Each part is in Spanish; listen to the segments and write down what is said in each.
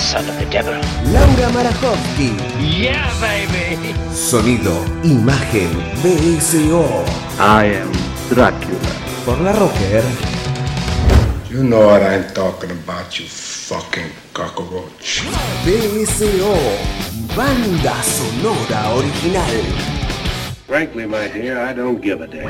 Son of the devil. Laura Marajowski. Yeah, baby. Sonido, imagen BSO. I am Dracula. Por la Rocker. You know what I'm talking about, you fucking cockroach. BSO. Banda sonora original. Frankly, my dear, I don't give a damn.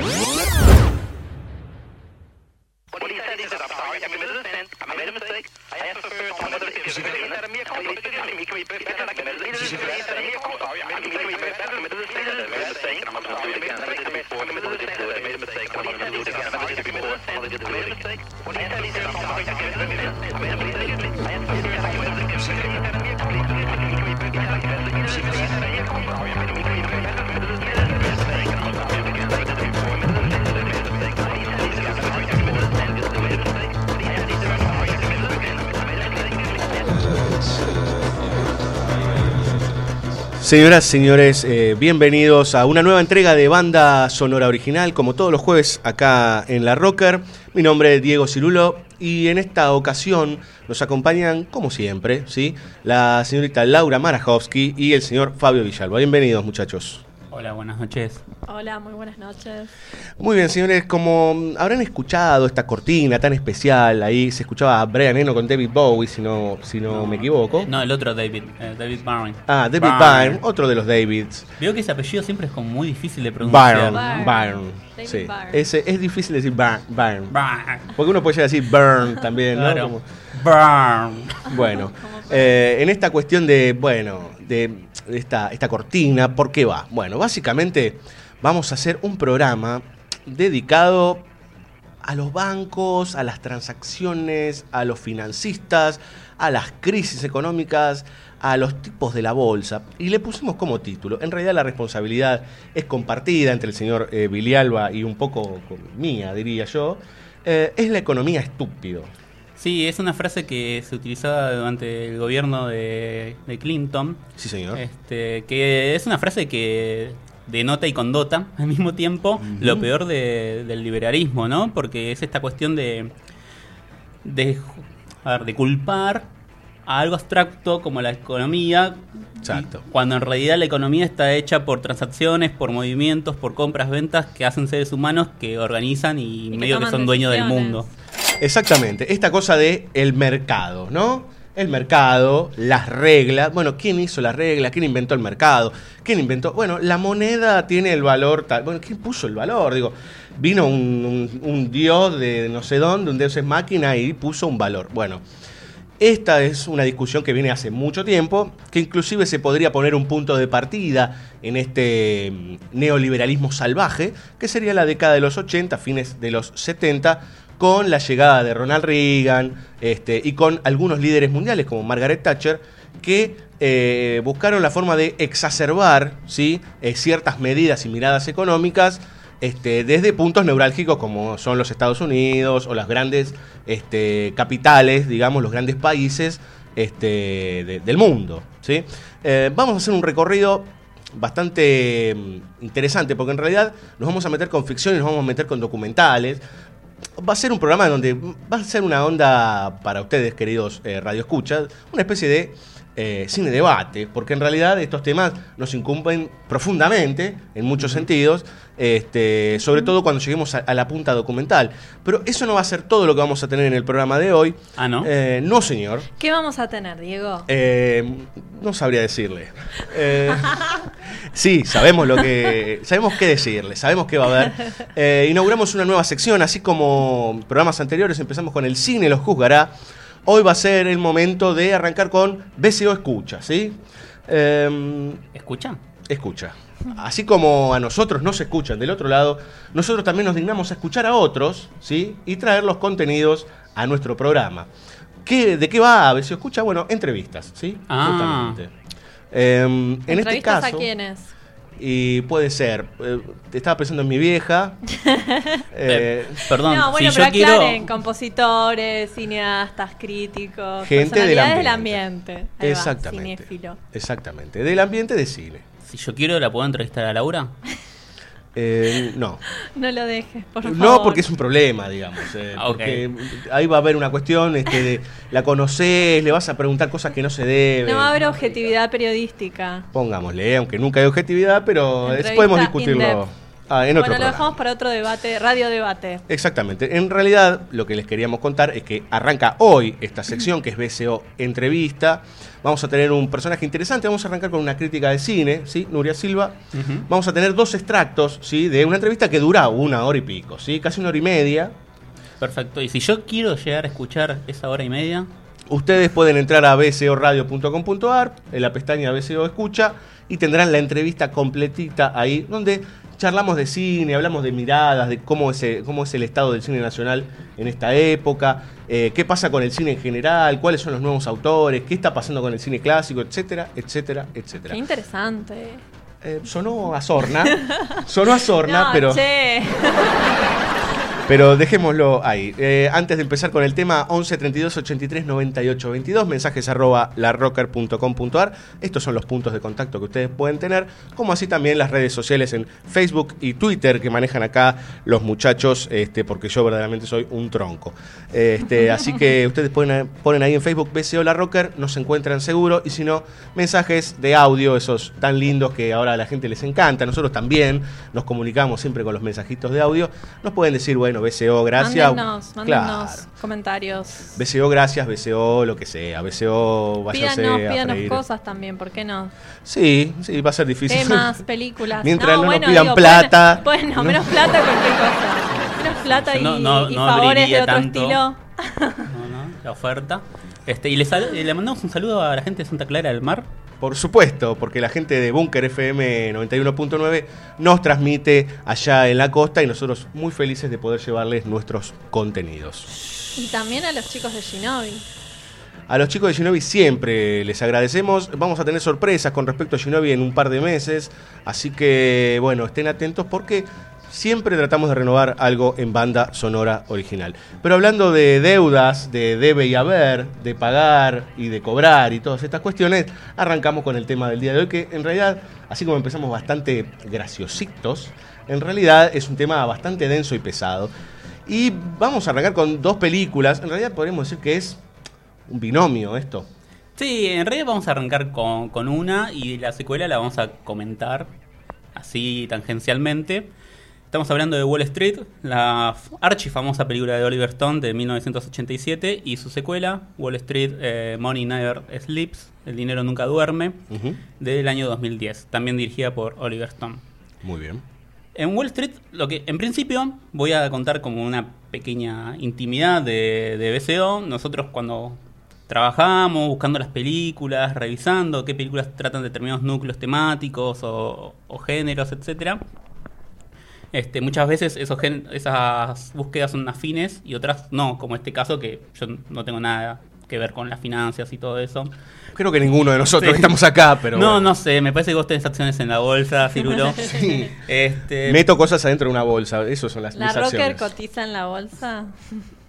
What he said is, I'm sorry, I committed a sin, I made a mistake, I asked for some other things. He said, "Me come, me come, me come, me come, I committed a sin." He said, "Me come, sorry, I committed a sin, I committed a sin, I made a mistake, I'm sorry, I made a mistake before, I committed a sin, I made a mistake, I'm not gonna do it again, I committed a Señoras, señores, eh, bienvenidos a una nueva entrega de Banda Sonora Original, como todos los jueves acá en La Rocker. Mi nombre es Diego Cirulo y en esta ocasión nos acompañan, como siempre, ¿sí? la señorita Laura Marajowski y el señor Fabio Villalba. Bienvenidos, muchachos. Hola, buenas noches. Hola, muy buenas noches. Muy bien, señores, como habrán escuchado esta cortina tan especial, ahí se escuchaba a Brian Eno con David Bowie, si no, si no, me equivoco. No, el otro David, eh, David Byrne. Ah, David Byrne. Byrne, otro de los Davids. Veo que ese apellido siempre es como muy difícil de pronunciar. Byron, Byrne. Byron. David Sí. Byrne. Ese, es difícil decir. Byrne. Porque uno puede llegar a decir burn también, ¿no? Claro. Como- Byrne. bueno, eh, en esta cuestión de, bueno, de esta, esta cortina, ¿por qué va? Bueno, básicamente vamos a hacer un programa dedicado a los bancos, a las transacciones, a los financistas, a las crisis económicas, a los tipos de la bolsa. Y le pusimos como título. En realidad la responsabilidad es compartida entre el señor eh, Vilialba y un poco mía, diría yo. Eh, es la economía estúpido. Sí, es una frase que se utilizaba durante el gobierno de, de Clinton. Sí, señor. Este, que es una frase que denota y condota al mismo tiempo lo peor de- del liberalismo, ¿no? Porque es esta cuestión de, de, a ver, de culpar a algo abstracto como la economía, Exacto. cuando en realidad la economía está hecha por transacciones, por movimientos, por compras, ventas que hacen seres humanos que organizan y, Y que medio que son dueños del mundo. Exactamente, esta cosa de el mercado, ¿no? El mercado, las reglas. Bueno, ¿quién hizo las reglas? ¿Quién inventó el mercado? ¿Quién inventó? Bueno, la moneda tiene el valor tal. Bueno, ¿quién puso el valor? Digo, vino un, un- dios de no sé dónde, un dios es máquina y puso un valor. Bueno, esta es una discusión que viene hace mucho tiempo, que inclusive se podría poner un punto de partida en este mm, neoliberalismo salvaje, que sería la década de los 80, fines de los 70, con la llegada de Ronald Reagan este, y con algunos líderes mundiales como Margaret Thatcher, que eh, buscaron la forma de exacerbar ¿sí? eh, ciertas medidas y miradas económicas este, desde puntos neurálgicos como son los Estados Unidos o las grandes este, capitales, digamos, los grandes países este, de- del mundo. ¿sí? Eh, vamos a hacer un recorrido bastante mm, interesante porque en realidad nos vamos a meter con ficción y nos vamos a meter con documentales. Va a ser un programa donde va a ser una onda para ustedes, queridos eh, radioescuchas, una especie de eh, cine debate, porque en realidad estos temas nos incumben profundamente, en muchos sentidos, este, sobre todo cuando lleguemos a, a la punta documental. Pero eso no va a ser todo lo que vamos a tener en el programa de hoy. Ah, ¿no? Eh, no, señor. ¿Qué vamos a tener, Diego? Eh, no sabría decirle. Eh, sí, sabemos lo que. Sabemos qué decirle, sabemos qué va a haber. Eh, inauguramos una nueva sección, así como programas anteriores, empezamos con el cine, los juzgará. Hoy va a ser el momento de arrancar con BCO Escucha, ¿sí? Eh, ¿Escuchan? escucha. Así como a nosotros nos escuchan del otro lado, nosotros también nos dignamos a escuchar a otros, ¿sí? Y traer los contenidos a nuestro programa. ¿Qué, ¿De qué va a BCO Escucha? Bueno, entrevistas, ¿sí? Ah. Justamente. Eh, en este ¿Entrevistas caso, a quiénes? Y puede ser, eh, estaba pensando en mi vieja. eh, Perdón, no, bueno, si pero yo quiero. aclaren, compositores, cineastas, críticos, Gente del personalidades del ambiente. ambiente. Ahí va, Exactamente. cinéfilo. exactamente, del ambiente de cine. Si yo quiero, ¿la puedo entrevistar a Laura? Eh, no. No lo dejes, por favor. No, porque es un problema, digamos. eh, Ah, ok. Porque ahí va a haber una cuestión este, de la conoces, le vas a preguntar cosas que no se deben. No va a haber objetividad periodística. Pongámosle, aunque nunca hay objetividad, pero podemos discutirlo. Ah, en otro bueno, lo programa. dejamos para otro debate, radio debate. Exactamente. En realidad, lo que les queríamos contar es que arranca hoy esta sección, que es BCO Entrevista. Vamos a tener un personaje interesante. Vamos a arrancar con una crítica de cine, ¿sí? Nuria Silva. Vamos a tener dos extractos, ¿sí? De una entrevista que dura una hora y pico, ¿sí? Casi una hora y media. Perfecto. Y si yo quiero llegar a escuchar esa hora y media, Ustedes pueden entrar a bcoradio.com.ar, en la pestaña BCO Escucha, y tendrán la entrevista completita ahí, donde charlamos de cine, hablamos de miradas, de cómo es, el- cómo es el estado del cine nacional en esta época, eh, qué pasa con el cine en general, cuáles son los nuevos autores, qué está pasando con el cine clásico, etcétera, etcétera, etcétera. Qué interesante. Eh, sonó a Sorna, sonó a Sorna, No, pero... che. Pero dejémoslo ahí. Eh, antes de empezar con el tema, 11 32 83 98 22, mensajes arroba larrocker.com.ar. Estos son los puntos de contacto que ustedes pueden tener, como así también las redes sociales en Facebook y Twitter que manejan acá los muchachos, este, porque yo verdaderamente soy un tronco. Este, así que ustedes ponen, ponen ahí en Facebook BCO La Rocker, nos encuentran seguro, y si no, mensajes de audio, esos tan lindos que ahora a la gente les encanta. Nosotros también nos comunicamos siempre con los mensajitos de audio. Nos pueden decir, bueno, BCO, gracias. Mándennos, mándennos Claro. comentarios. BCO, gracias, BCO, lo que sea. BCO, váyase Pídanos, a pídanos cosas también, ¿por qué no? Sí, sí, va a ser difícil. Temas, películas. Mientras no nos bueno, pidan digo, plata. Bueno, bueno, menos plata, cualquier cosa. Menos plata y, No, no, y no favores de otro tanto. estilo. no, no, la oferta. Este, y le, sal- le mandamos un saludo a la gente de Santa Clara del Mar. Por supuesto, porque la gente de Bunker FM 91.9 nos transmite allá en la costa y nosotros muy felices de poder llevarles nuestros contenidos. Y también a los chicos de Shinobi. A los chicos de Shinobi siempre les agradecemos. Vamos a tener sorpresas con respecto a Shinobi en un par de meses. Así que, bueno, estén atentos porque siempre tratamos de renovar algo en banda sonora original. Pero hablando de deudas, de debe y haber, de pagar y de cobrar y todas estas cuestiones, arrancamos con el tema del día de hoy, que en realidad, así como empezamos bastante graciositos, en realidad es un tema bastante denso y pesado. Y vamos a arrancar con dos películas. En realidad podríamos decir que es un binomio esto. Sí, en realidad vamos a arrancar con, con una y la secuela la vamos a comentar así tangencialmente. Estamos hablando de Wall Street, la archifamosa película de Oliver Stone de 1987 y su secuela, Wall Street eh, Money Never Sleeps, El dinero nunca duerme, del año 2010, también dirigida por Oliver Stone. Muy bien. En Wall Street, lo que en principio voy a contar como una pequeña intimidad de, de BCO. Nosotros cuando trabajamos buscando las películas, revisando qué películas tratan determinados núcleos temáticos o, o géneros, etcétera. Este, muchas veces esos gen- esas búsquedas son afines y otras no, como este caso que yo no tengo nada que ver con las finanzas y todo eso. Creo que ninguno de nosotros Sí. estamos acá, pero. no, bueno. no sé, me parece que vos tenés acciones en la bolsa, Cirulo. Sí. Este, Meto cosas adentro de una bolsa, eso son las ¿La mis Rocker acciones. cotiza en la bolsa?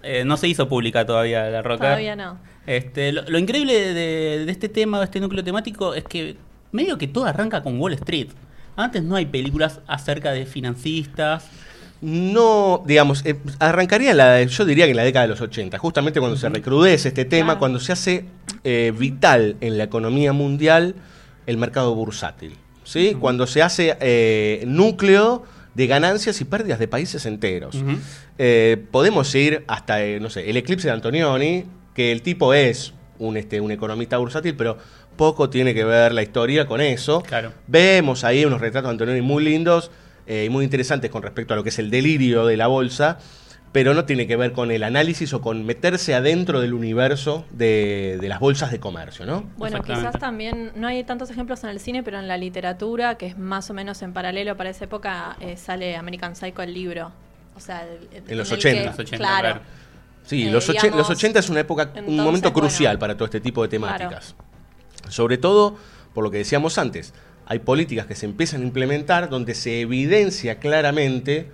Eh, no se hizo pública todavía la Rocker. Todavía no. Este, lo, lo increíble de, de este tema, de este núcleo temático, es que medio que todo arranca con Wall Street. Antes no hay películas acerca de financistas. No, digamos, eh, arrancaría en la, yo diría que en la década de los 80, justamente cuando se recrudece este tema, Claro. cuando se hace eh, vital en la economía mundial el mercado bursátil, ¿sí? Cuando se hace eh, núcleo de ganancias y pérdidas de países enteros. Podemos ir hasta, no sé, el eclipse de Antonioni, que el tipo es un, este, un economista bursátil, pero poco tiene que ver la historia con eso. Claro. Vemos ahí unos retratos de Antonioni muy lindos eh, y muy interesantes con respecto a lo que es el delirio de la bolsa, pero no tiene que ver con el análisis o con meterse adentro del universo de, de las bolsas de comercio, ¿no? Bueno, quizás también no hay tantos ejemplos en el cine, pero en la literatura, que es más o menos en paralelo para esa época, eh, sale American Psycho el libro. O sea, el- En los el 80. que- Los 80, claro. claro. Sí, Eh, los, digamos, los 80 es una época, un momento bueno, crucial para todo este tipo de temáticas. Sobre todo, por lo que decíamos antes, hay políticas que se empiezan a implementar donde se evidencia claramente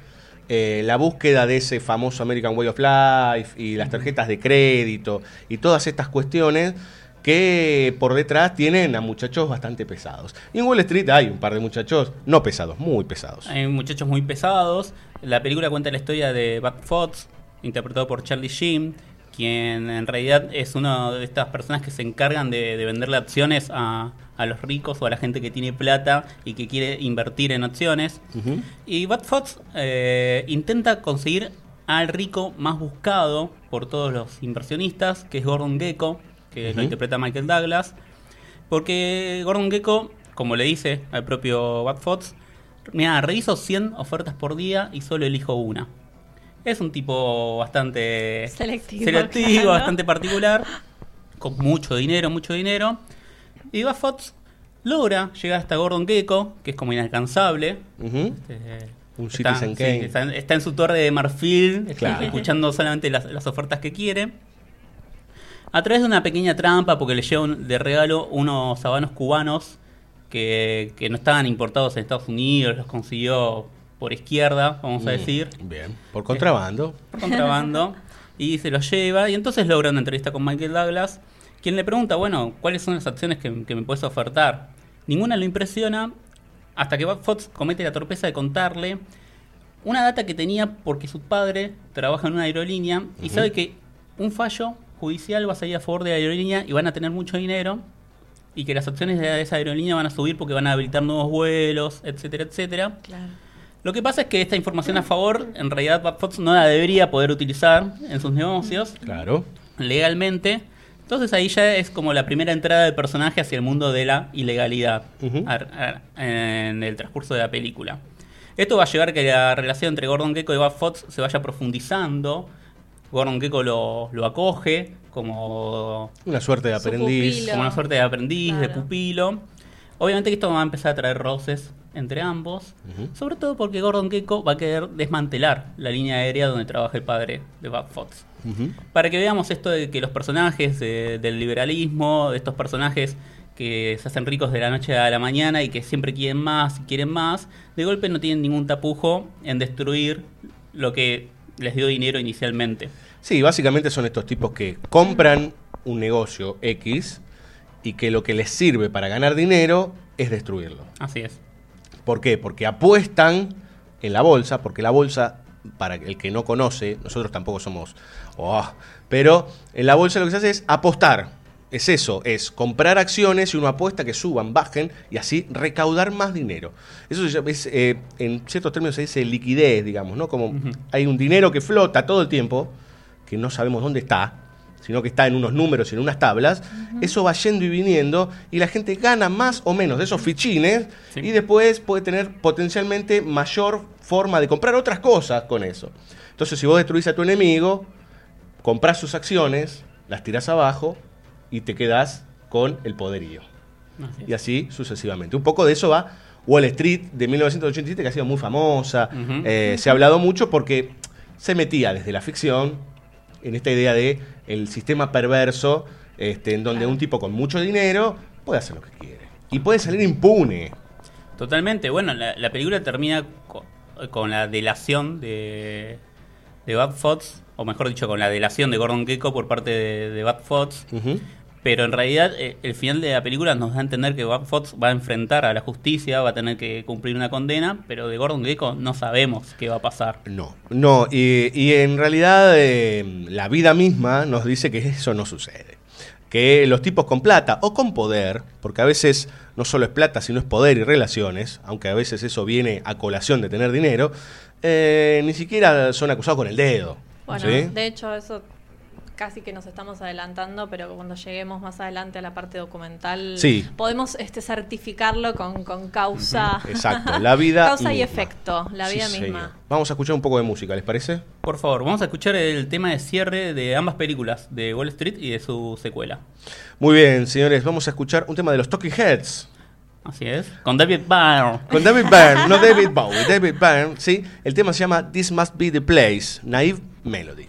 eh, la búsqueda de ese famoso American Way of Life y las tarjetas de crédito y todas estas cuestiones que por detrás tienen a muchachos bastante pesados. Y en Wall Street hay un par de muchachos no pesados, muy pesados. Hay muchachos muy pesados. La película cuenta la historia de Bud Fox, interpretado por Charlie Sheen, quien en realidad es una de estas personas que se encargan de, de venderle acciones a, a los ricos o a la gente que tiene plata y que quiere invertir en acciones. Y Bud Fox eh, intenta conseguir al rico más buscado por todos los inversionistas, que es Gordon Gecko, que lo interpreta Michael Douglas. Porque Gordon Gecko, como le dice al propio Bud Fox, mira, reviso 100 ofertas por día y solo elijo una. Es un tipo bastante Selectivo, selectivo, claro. bastante particular, con mucho dinero, mucho dinero. Y Fox logra llegar hasta Gordon Gecko, que es como inalcanzable. Un está, Citizen sí, Kane. está, está en su torre de marfil, Claro. escuchando solamente las, las ofertas que quiere. A través de una pequeña trampa, porque le llevan de regalo unos habanos cubanos que, que no estaban importados en Estados Unidos, los consiguió por izquierda, vamos a Mm, decir, Bien, por contrabando. por contrabando, y se los lleva. Y entonces logra una entrevista con Michael Douglas, quien le pregunta, bueno, ¿cuáles son las acciones que, que me puedes ofertar? Ninguna lo impresiona hasta que Fox comete la torpeza de contarle una data que tenía porque su padre trabaja en una aerolínea y sabe que un fallo judicial va a salir a favor de la aerolínea y van a tener mucho dinero y que las acciones de esa aerolínea van a subir porque van a habilitar nuevos vuelos, etcétera, etcétera. Claro. Lo que pasa es que esta información a favor, en realidad Bud Fox no la debería poder utilizar en sus negocios Claro. legalmente. Entonces ahí ya es como la primera entrada del personaje hacia el mundo de la ilegalidad en el transcurso de la película. Esto va a llevar a que la relación entre Gordon Gecko y Bud Fox se vaya profundizando. Gordon Gecko lo, lo acoge como Una suerte de aprendiz. como una suerte de aprendiz, de pupilo. Obviamente que esto va a empezar a traer roces entre ambos, sobre todo porque Gordon Gecko va a querer desmantelar la línea aérea donde trabaja el padre de Bud Fox. Para que veamos esto de que los personajes de- del liberalismo, de estos personajes que se hacen ricos de la noche a la mañana y que siempre quieren más y quieren más, de golpe no tienen ningún tapujo en destruir lo que les dio dinero inicialmente. Sí, básicamente son estos tipos que compran un negocio X y que lo que les sirve para ganar dinero es destruirlo. Así es. ¿Por qué? Porque apuestan en la bolsa, porque la bolsa, para el que no conoce, nosotros tampoco somos, oh, pero en la bolsa lo que se hace es apostar. Es eso, es comprar acciones y uno apuesta que suban, bajen y así recaudar más dinero. Eso es, eh, en ciertos términos se dice liquidez, digamos, ¿no? Como hay un dinero que flota todo el tiempo, que no sabemos dónde está, sino que está en unos números y en unas tablas, eso va yendo y viniendo y la gente gana más o menos de esos fichines Sí. y después puede tener potencialmente mayor forma de comprar otras cosas con eso. Entonces, si vos destruís a tu enemigo, compras sus acciones, las tirás abajo y te quedás con el poderío. Así. Y así sucesivamente. Un poco de eso va Wall Street de 1987, que ha sido muy famosa. Eh, se ha hablado mucho porque se metía desde la ficción en esta idea de el sistema perverso, este, en donde un tipo con mucho dinero puede hacer lo que quiere. Y puede salir impune. Totalmente. Bueno, la, la película termina co- con, la delación de, de Bud Fox, o mejor dicho, con la delación de Gordon Gecko por parte de, de Bud Fox. Ujú. Pero en realidad eh, el final de la película nos da a entender que Fox va a enfrentar a la justicia, va a tener que cumplir una condena, pero de Gordon Gecko no sabemos qué va a pasar. No, no, y, y en realidad eh, la vida misma nos dice que eso no sucede. Que los tipos con plata o con poder, porque a veces no solo es plata, sino es poder y relaciones, aunque a veces eso viene a colación de tener dinero, eh, ni siquiera son acusados con el dedo. Bueno, ¿sí? de hecho, eso casi que nos estamos adelantando, pero cuando lleguemos más adelante a la parte documental, Sí. podemos este certificarlo con, con causa. Exacto, la vida causa y efecto, la Sí, vida señor. misma. Vamos a escuchar un poco de música, ¿les parece? Por favor, vamos a escuchar el tema de cierre de ambas películas, de Wall Street y de su secuela. Muy bien, señores, vamos a escuchar un tema de los Talking Heads. Así es. Con David Byrne. Con David Byrne, no David Bowie, David Byrne, sí. El tema se llama This Must Be the Place, Naive Melody.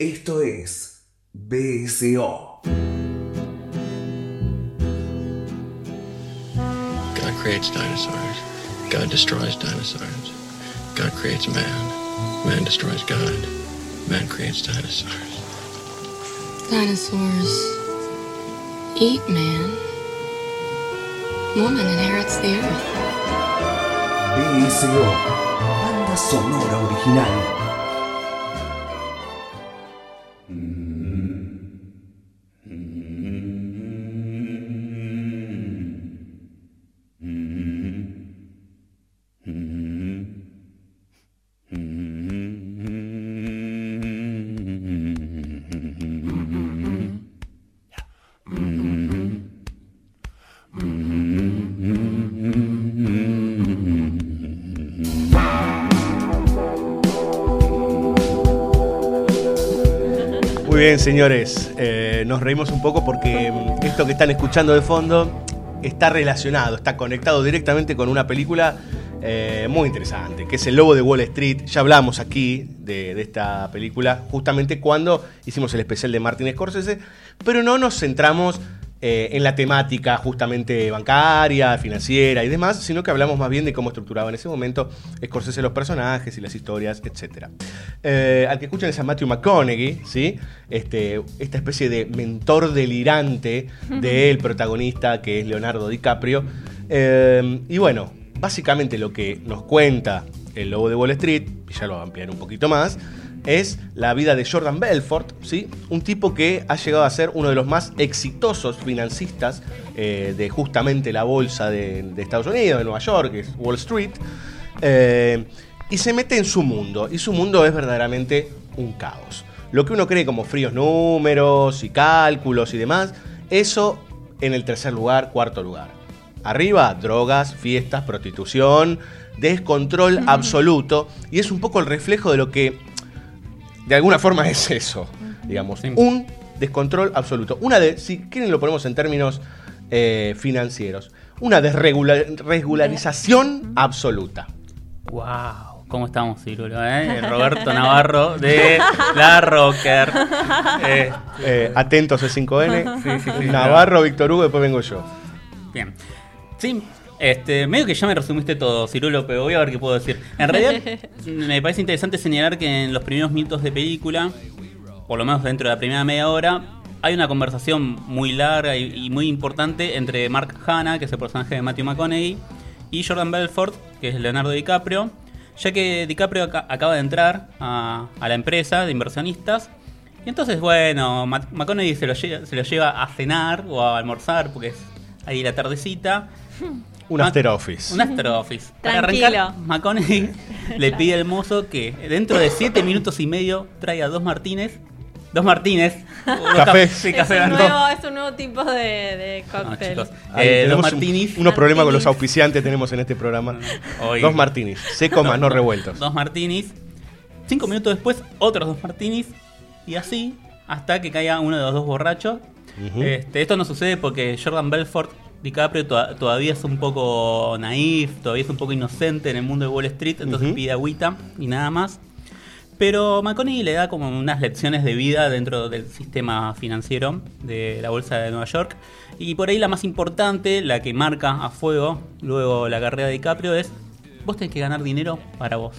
Esto es BSO. God creates dinosaurs. God destroys dinosaurs. God creates man. Man destroys God. Man creates dinosaurs. Dinosaurs eat man. Woman inherits the earth. BSO. Banda sonora original. Señores. Eh, nos reímos un poco porque mm, esto que están escuchando de fondo está relacionado, está conectado directamente con una película eh, muy interesante, que es El Lobo de Wall Street. Ya hablamos aquí de, de esta película justamente cuando hicimos el especial de Martin Scorsese, pero no nos centramos eh, en la temática justamente bancaria, financiera y demás, sino que hablamos más bien de cómo estructuraba en ese momento Scorsese los personajes y las historias, etc. Eh, al que escuchan es a Matthew McConaughey, ¿sí? Este, esta especie de mentor delirante del protagonista que es Leonardo DiCaprio. Eh, y bueno, básicamente lo que nos cuenta el Lobo de Wall Street, y ya lo voy a ampliar un poquito más, es la vida de Jordan Belfort, ¿sí? un tipo que ha llegado a ser uno de los más exitosos financistas eh, de justamente la bolsa de, de Estados Unidos, de Nueva York, que es Wall Street, eh, y se mete en su mundo, y su mundo es verdaderamente un caos. Lo que uno cree como fríos números y cálculos y demás, eso en el tercer lugar, cuarto lugar. Arriba, drogas, fiestas, prostitución, descontrol absoluto, y es un poco el reflejo de lo que de alguna forma es eso, digamos, un descontrol absoluto. Una de, si quieren lo ponemos en términos eh, financieros, una desregularización absoluta. ¡Wow! ¿Cómo estamos, Cirulo? Eh? Roberto Navarro de La Rocker. Eh, eh, atentos C5N. Sí, sí, sí, Navarro, Víctor Hugo, después vengo yo. Bien. Sí, este, medio que ya me resumiste todo, Cirulo, pero voy a ver qué puedo decir. En realidad, me parece interesante señalar que en los primeros minutos de película, por lo menos dentro de la primera media hora, hay una conversación muy larga y, y muy importante entre Mark Hanna, que es el personaje de Matthew McConaughey, y Jordan Belfort, que es Leonardo DiCaprio, ya que DiCaprio ac acaba de entrar a, a, la empresa de inversionistas. Y entonces, bueno, McConaughey se lo, lleva, se lo lleva a cenar o a almorzar, porque es ahí la tardecita. Un after office. Un after office. Para arrancar, McConaughey le pide al mozo que dentro de 7 minutos y medio traiga dos Martínez. Dos Martínez. Café. Sí, café es, un nuevo, es un nuevo tipo de, de cóctel. No, eh, dos martinis. Un, unos problemas con los auspiciantes tenemos en este programa. Hoy. Dos martinis. Seco más no revueltos. Dos martinis. Cinco minutos después, otros dos martinis. Y así, hasta que caiga uno de los dos borrachos. Uh -huh. este, esto no sucede porque Jordan Belfort DiCaprio to todavía es un poco naif, todavía es un poco inocente en el mundo de Wall Street, entonces uh -huh. pide agüita y nada más. Pero McConaughey le da como unas lecciones de vida dentro del sistema financiero de la bolsa de Nueva York. Y por ahí la más importante, la que marca a fuego luego la carrera de DiCaprio es, vos tenés que ganar dinero para vos.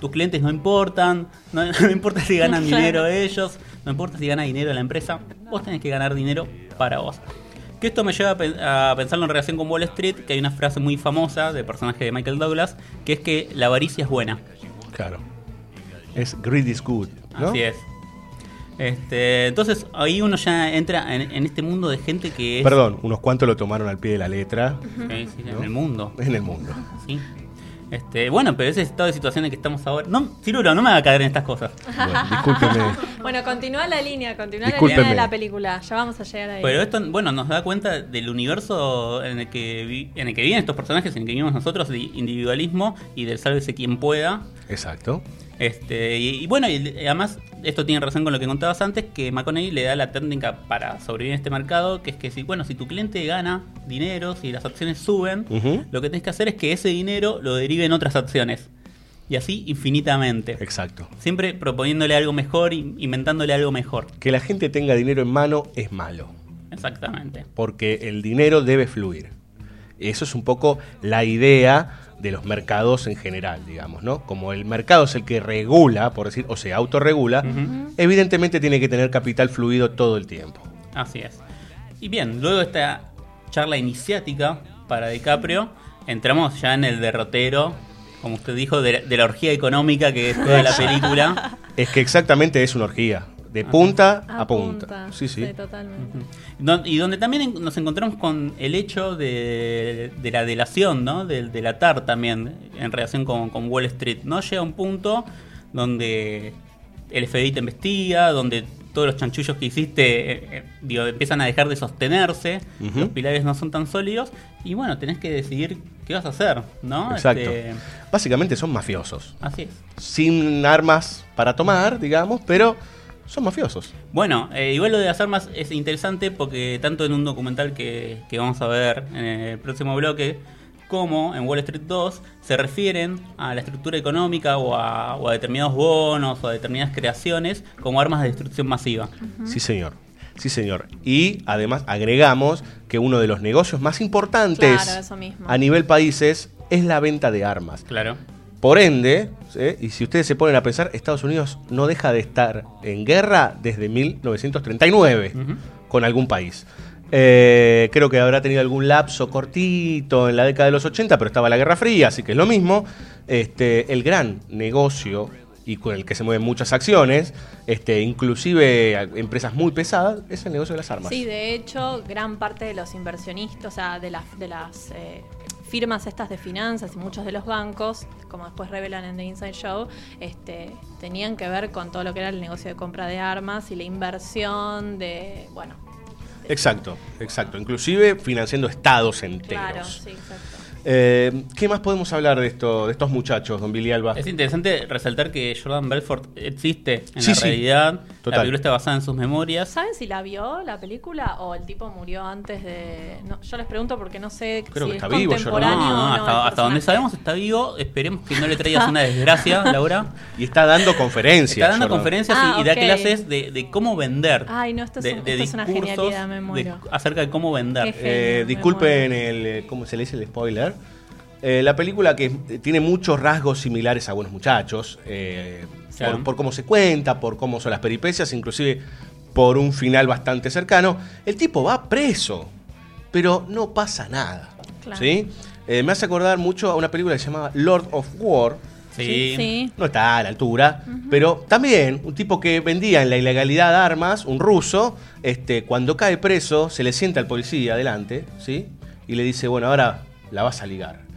Tus clientes no importan, no, no importa si ganan dinero ellos, no importa si gana dinero la empresa, vos tenés que ganar dinero para vos. Que esto me lleva a pensarlo en relación con Wall Street, que hay una frase muy famosa del personaje de Michael Douglas, que es que la avaricia es buena. Claro. Es greed is good. ¿no? Así es. Este, entonces ahí uno ya entra en, en, este mundo de gente que es... Perdón, unos cuantos lo tomaron al pie de la letra. Sí, sí, ¿no? En el mundo. En el mundo. Sí. Este, bueno, pero ese estado de situación en que estamos ahora. No, Ciruro, no me haga caer en estas cosas. Bueno, discúlpeme. bueno, continúa la línea, continúa la línea de la película. Ya vamos a llegar ahí. Pero esto, bueno, nos da cuenta del universo en el que vi, en el que viven estos personajes, en el que vivimos nosotros, de individualismo y del sálvese quien pueda. Exacto. Este, y, y bueno, y además esto tiene razón con lo que contabas antes, que McConaughey le da la técnica para sobrevivir en este mercado, que es que si, bueno, si tu cliente gana dinero, si las acciones suben, uh -huh. lo que tenés que hacer es que ese dinero lo derive en otras acciones. Y así infinitamente. Exacto. Siempre proponiéndole algo mejor, in- inventándole algo mejor. Que la gente tenga dinero en mano es malo, Exactamente. porque el dinero debe fluir. Eso es un poco la idea de los mercados en general, digamos, ¿no? Como el mercado es el que regula, por decir, o se autorregula, evidentemente tiene que tener capital fluido todo el tiempo. Así es. Y bien, luego de esta charla iniciática para DiCaprio, entramos ya en el derrotero, como usted dijo, de, de la orgía económica que es toda la película. Es que exactamente es una orgía, de punta a, A punta. punta, Sí, sí. sí, totalmente. Don- y donde también nos encontramos con el hecho de, de la delación, ¿no? De, de la TAR también, en relación con, con Wall Street. ¿no? Llega un punto donde el FBI te investiga, donde todos los chanchullos que hiciste eh, eh, digo, empiezan a dejar de sostenerse, los pilares no son tan sólidos, y bueno, tenés que decidir qué vas a hacer, ¿no? Exacto. Este, Básicamente son mafiosos. así es. Sin armas para tomar, digamos, pero son mafiosos. Bueno, eh, igual lo de las armas es interesante porque tanto en un documental que, que vamos a ver en el próximo bloque, como en Wall Street 2, se refieren a la estructura económica o a, o a determinados bonos o a determinadas creaciones como armas de destrucción masiva. Sí, señor. Sí, señor. Y además agregamos que uno de los negocios más importantes Claro, a nivel países es la venta de armas. Claro. Por ende, ¿sí? y si ustedes se ponen a pensar, Estados Unidos no deja de estar en guerra desde 1939 con algún país. Eh, creo que habrá tenido algún lapso cortito en la década de los 80, pero estaba la Guerra Fría, así que es lo mismo. Este, el gran negocio y con el que se mueven muchas acciones, este, inclusive empresas muy pesadas, es el negocio de las armas. Sí, de hecho, gran parte de los inversionistas, o sea, de las, de las eh, firmas estas de finanzas y muchos de los bancos, como después revelan en The Inside Show, este, tenían que ver con todo lo que era el negocio de compra de armas y la inversión de, bueno, Exacto, exacto. Inclusive financiando estados enteros. claro, sí, exacto. Eh, ¿Qué más podemos hablar de, esto, de estos muchachos, don Billy Alba? Es interesante resaltar que Jordan Belfort existe en Sí, la sí. Total. La película está basada en sus memorias. ¿Saben si la vio la película o el tipo murió antes de.? No, yo les pregunto porque no sé Creo si que es está vivo, contemporáneo No, no, o no. hasta, hasta donde sabemos está vivo. Esperemos que no le traigas una desgracia, Laura. Y está dando conferencias. Está dando Jordan. conferencias Ah, y, y da clases de, de cómo vender. Ay, no, esto es, de, un- de esto es una genialidad, me de- muero. acerca de cómo vender. Genio. Eh, disculpen el, eh, ¿cómo se le dice el spoiler? Eh, la película que tiene muchos rasgos similares a Buenos Muchachos, eh, Claro. por, por cómo se cuenta, por cómo son las peripecias, inclusive por un final bastante cercano. El tipo va preso, pero no pasa nada. Claro. ¿sí? Eh, me hace acordar mucho a una película que se llamaba Lord of War. Sí. Sí. No está a la altura, pero también un tipo que vendía en la ilegalidad armas, un ruso, este, cuando cae preso, se le sienta al policía adelante, ¿sí? Y le dice, bueno, ahora la vas a ligar.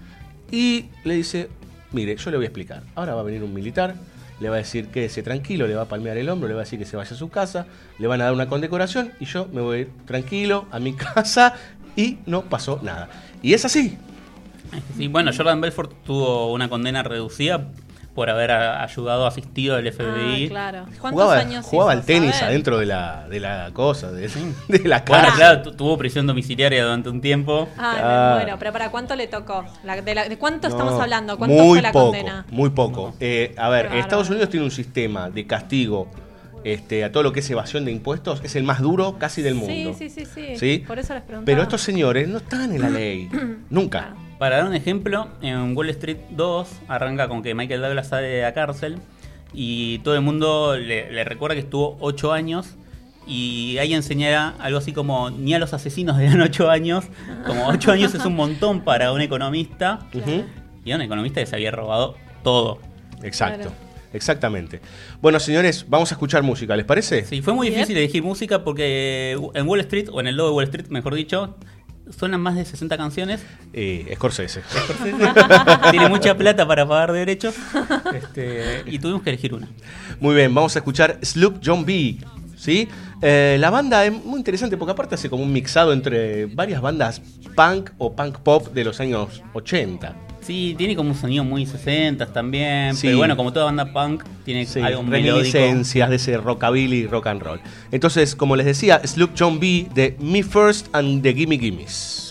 Y le dice, mire, yo le voy a explicar. Ahora va a venir un militar, le va a decir quédese tranquilo, le va a palmear el hombro, le va a decir que se vaya a su casa, le van a dar una condecoración y yo me voy a ir tranquilo a mi casa y no pasó nada. Y es así. Sí, bueno, Jordan Belfort tuvo una condena reducida por haber ayudado, asistido al FBI. Ah, claro. ¿Cuántos Jugaba, años jugaba al tenis adentro de la, de la cosa, de, de la Bueno, cárcel. claro, tu- tuvo prisión domiciliaria durante un tiempo. Me muero. Pero ¿para cuánto le tocó? La- de, la- ¿de cuánto No, estamos hablando? ¿Cuánto muy fue la poco, condena? Muy poco. Eh, a ver, Estados. Unidos tiene un sistema de castigo este, a todo lo que es evasión de impuestos, es el más duro casi del mundo. Sí, sí, sí, sí. ¿Sí? Por eso les preguntaba. Pero estos señores no están en la ley. Nunca. Para dar un ejemplo, en Wall Street 2 arranca con que Michael Douglas sale de la cárcel y todo el mundo le, le recuerda que estuvo 8 años y ahí enseñará algo así como ni a los asesinos le dan 8 años, como 8 años es un montón para un economista y un economista que se había robado todo. Exacto. Claro. Exactamente. Bueno, señores, vamos a escuchar música, ¿les parece? Sí, fue muy difícil elegir música porque en Wall Street, o en el logo de Wall Street, mejor dicho, suenan más de 60 canciones. Eh, Scorsese. Tiene mucha plata para pagar derechos. Este, y tuvimos que elegir una. Muy bien, vamos a escuchar Sloop John B. ¿Sí? Eh, la banda es muy interesante porque aparte hace como un mixado entre varias bandas punk o punk pop de los años 80. Sí, tiene como un sonido muy 60 también. Sí. Pero bueno, como toda banda punk, tiene Sí, algo reminiscencias de ese rockabilly y rock and roll. Entonces, como les decía, Sloop John B de Me First and the Gimme Gimmes.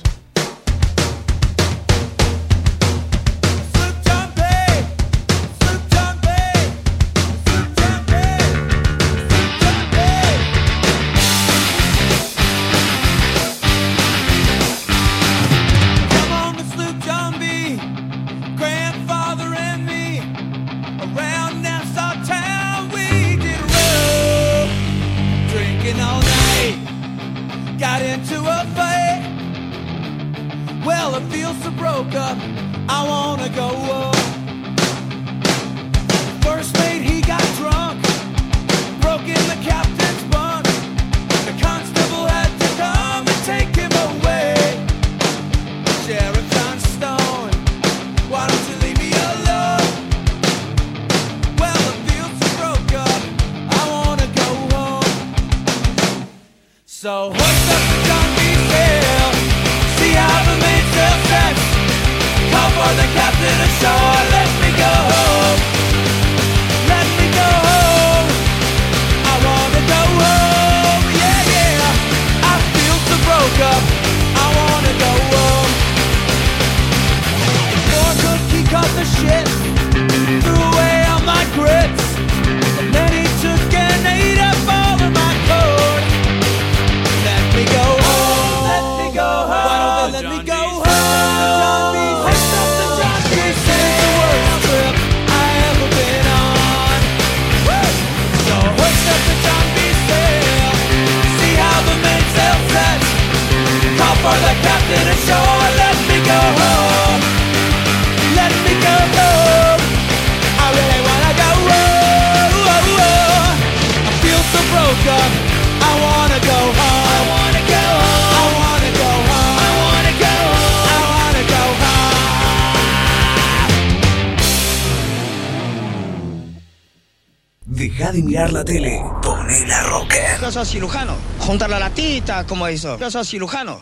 La tele. Poné la rocker. Yo soy cirujano. Juntar la latita, como eso. Yo soy cirujano.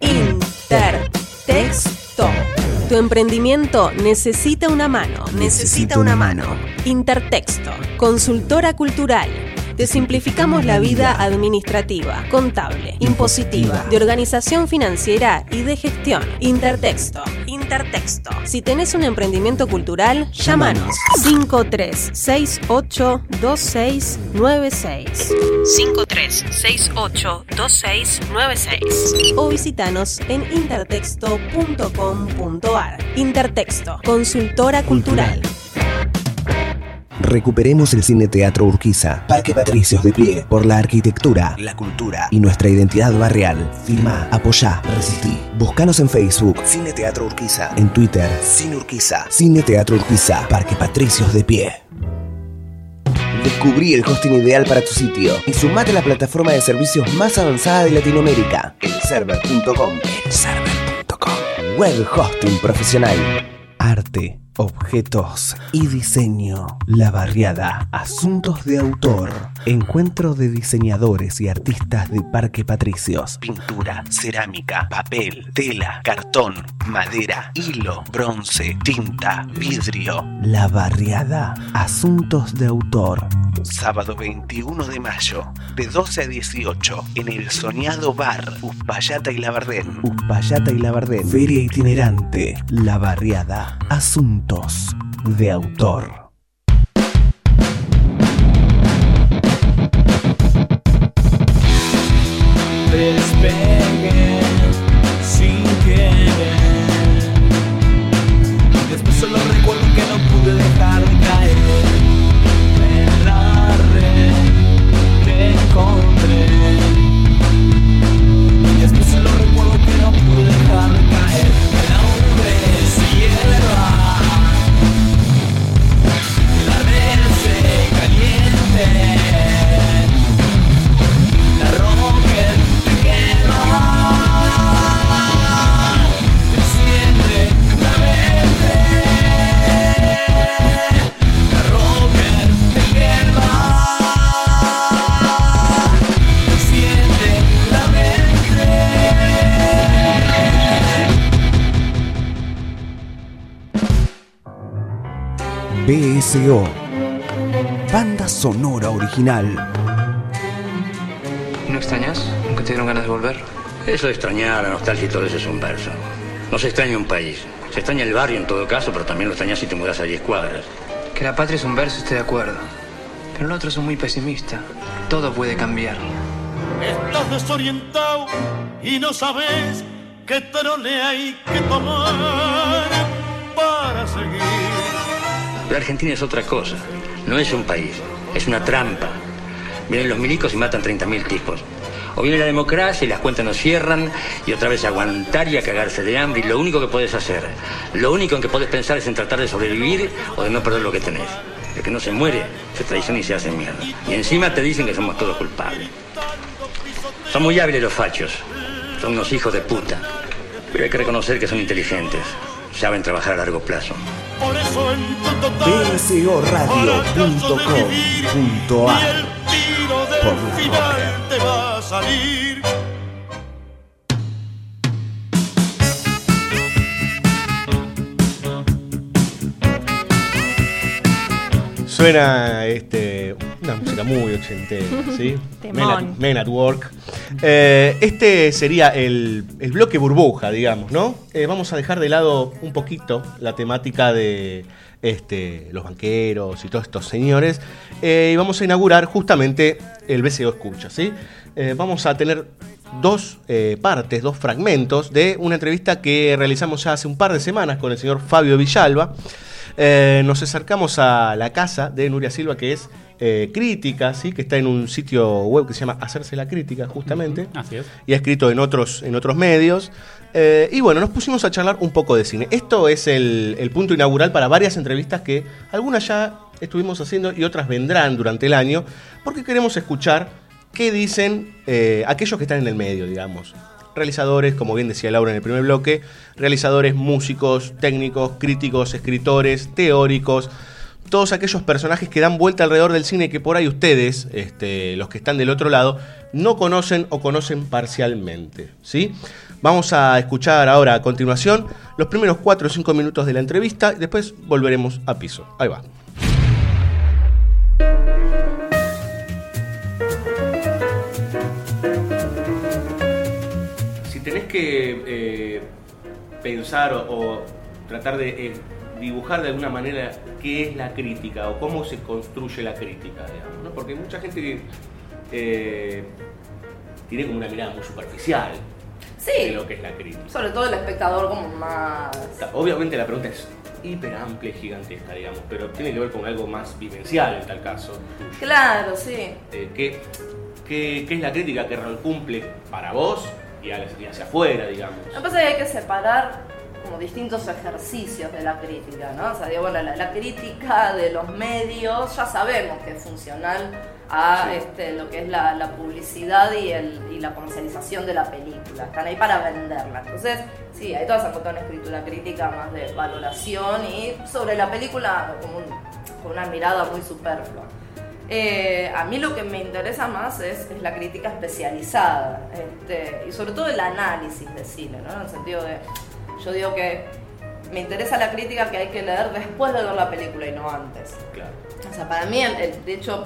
Intertexto. Tu emprendimiento necesita una mano. Necesita una mano. Intertexto. Consultora cultural. Te simplificamos la vida administrativa, contable, impositiva, de organización financiera y de gestión. Intertexto. Intertexto. Si tenés un emprendimiento cultural, llámanos 53682696. 53682696 o visitanos en intertexto.com.ar. Intertexto, consultora cultural. Recuperemos el Cine Teatro Urquiza. Parque Patricios de pie. Por la arquitectura, la cultura y nuestra identidad barrial. Firma, apoyá, resistí. Búscanos en Facebook. Cine Teatro Urquiza. En Twitter. Cine Urquiza. Cine Teatro Urquiza. Parque Patricios de pie. Descubrí el hosting ideal para tu sitio y sumate a la plataforma de servicios más avanzada de Latinoamérica. Elserver.com. Elserver.com. Web hosting profesional. Arte, objetos y diseño. La barriada. Asuntos de autor. Encuentro de diseñadores y artistas de Parque Patricios. Pintura, cerámica, papel, tela, cartón, madera, hilo, bronce, tinta, vidrio. La barriada. Asuntos de autor. Sábado 21 de mayo, de 12 a 18, en el soñado bar Uspallata y Labardén. Uspallata y Labardén. Feria itinerante. La barriada. Asuntos de autor. Original. ¿No extrañas? ¿Nunca te dieron ganas de volver? Eso de extrañar, la nostalgia y todo eso es un verso. No se extraña un país. Se extraña el barrio en todo caso, pero también lo extrañas si te mudas a 10 cuadras. Que la patria es un verso, estoy de acuerdo. Pero el otro es muy pesimista. Todo puede cambiar. Estás desorientado y no sabes qué trole hay que tomar para seguir. La Argentina es otra cosa. No es un país, es una trampa. Vienen los milicos y matan 30.000 tipos. O viene la democracia y las cuentas nos cierran y otra vez aguantar y a cagarse de hambre y lo único que puedes hacer, lo único en que puedes pensar es en tratar de sobrevivir o de no perder lo que tenés. El que no se muere se traiciona y se hace mierda. Y encima te dicen que somos todos culpables. Son muy hábiles los fachos. Son unos hijos de puta. Pero hay que reconocer que son inteligentes. Saben trabajar a largo plazo. Por eso en tu total del Por la final te va a salir. Suena este, una música muy ochentera, ¿sí? Men at, Men at Work. Eh, este sería el, el bloque burbuja, digamos, ¿no? Eh, vamos a dejar de lado un poquito la temática de este, los banqueros y todos estos señores eh, y vamos a inaugurar justamente el BCO Escucha, ¿sí? Vamos a tener dos partes, dos fragmentos de una entrevista que realizamos ya hace un par de semanas con el señor Fabio Villalba. Eh, nos acercamos a la casa de Nuria Silva, que es eh, crítica, ¿sí? que está en un sitio web que se llama Hacerse la Crítica, justamente. Así es. Y ha escrito en otros, en otros medios. Eh, y bueno, nos pusimos a charlar un poco de cine. Esto es el, el punto inaugural para varias entrevistas que algunas ya estuvimos haciendo y otras vendrán durante el año, porque queremos escuchar qué dicen eh, aquellos que están en el medio, digamos. Realizadores, como bien decía Laura en el primer bloque, realizadores, músicos, técnicos, críticos, escritores, teóricos, todos aquellos personajes que dan vuelta alrededor del cine que por ahí ustedes, este, los que están del otro lado, no conocen o conocen parcialmente. ¿sí? Vamos a escuchar ahora a continuación los primeros 4 o 5 minutos de la entrevista y después volveremos a piso. Ahí va. Que eh, pensar o, o tratar de eh, dibujar de alguna manera qué es la crítica o cómo se construye la crítica, digamos, ¿no? porque mucha gente eh, tiene como una mirada muy superficial de lo que es la crítica. sobre todo el espectador como más... Obviamente la pregunta es hiper amplia y gigantesca, digamos, pero tiene que ver con algo más vivencial en tal caso. Claro, sí. Eh, ¿qué, qué, qué es la crítica? ¿Qué rol cumple para vos y, hacia afuera, digamos? Lo que pasa es que hay que separar como distintos ejercicios de la crítica, ¿no? O sea, digo, bueno, la, la crítica de los medios ya sabemos que es funcional a Sí. este, lo que es la, la publicidad y, el, y la comercialización de la película. Están ahí para venderla. Entonces, sí, ahí todas han contado una escritura crítica más de valoración y sobre la película un- con una mirada muy superflua. Eh, a mí lo que me interesa más es, es la crítica especializada este, y sobre todo el análisis de cine, ¿no? En el sentido de, yo digo que me interesa la crítica que hay que leer después de ver la película y no antes. Claro. O sea, para mí, el- el- de hecho,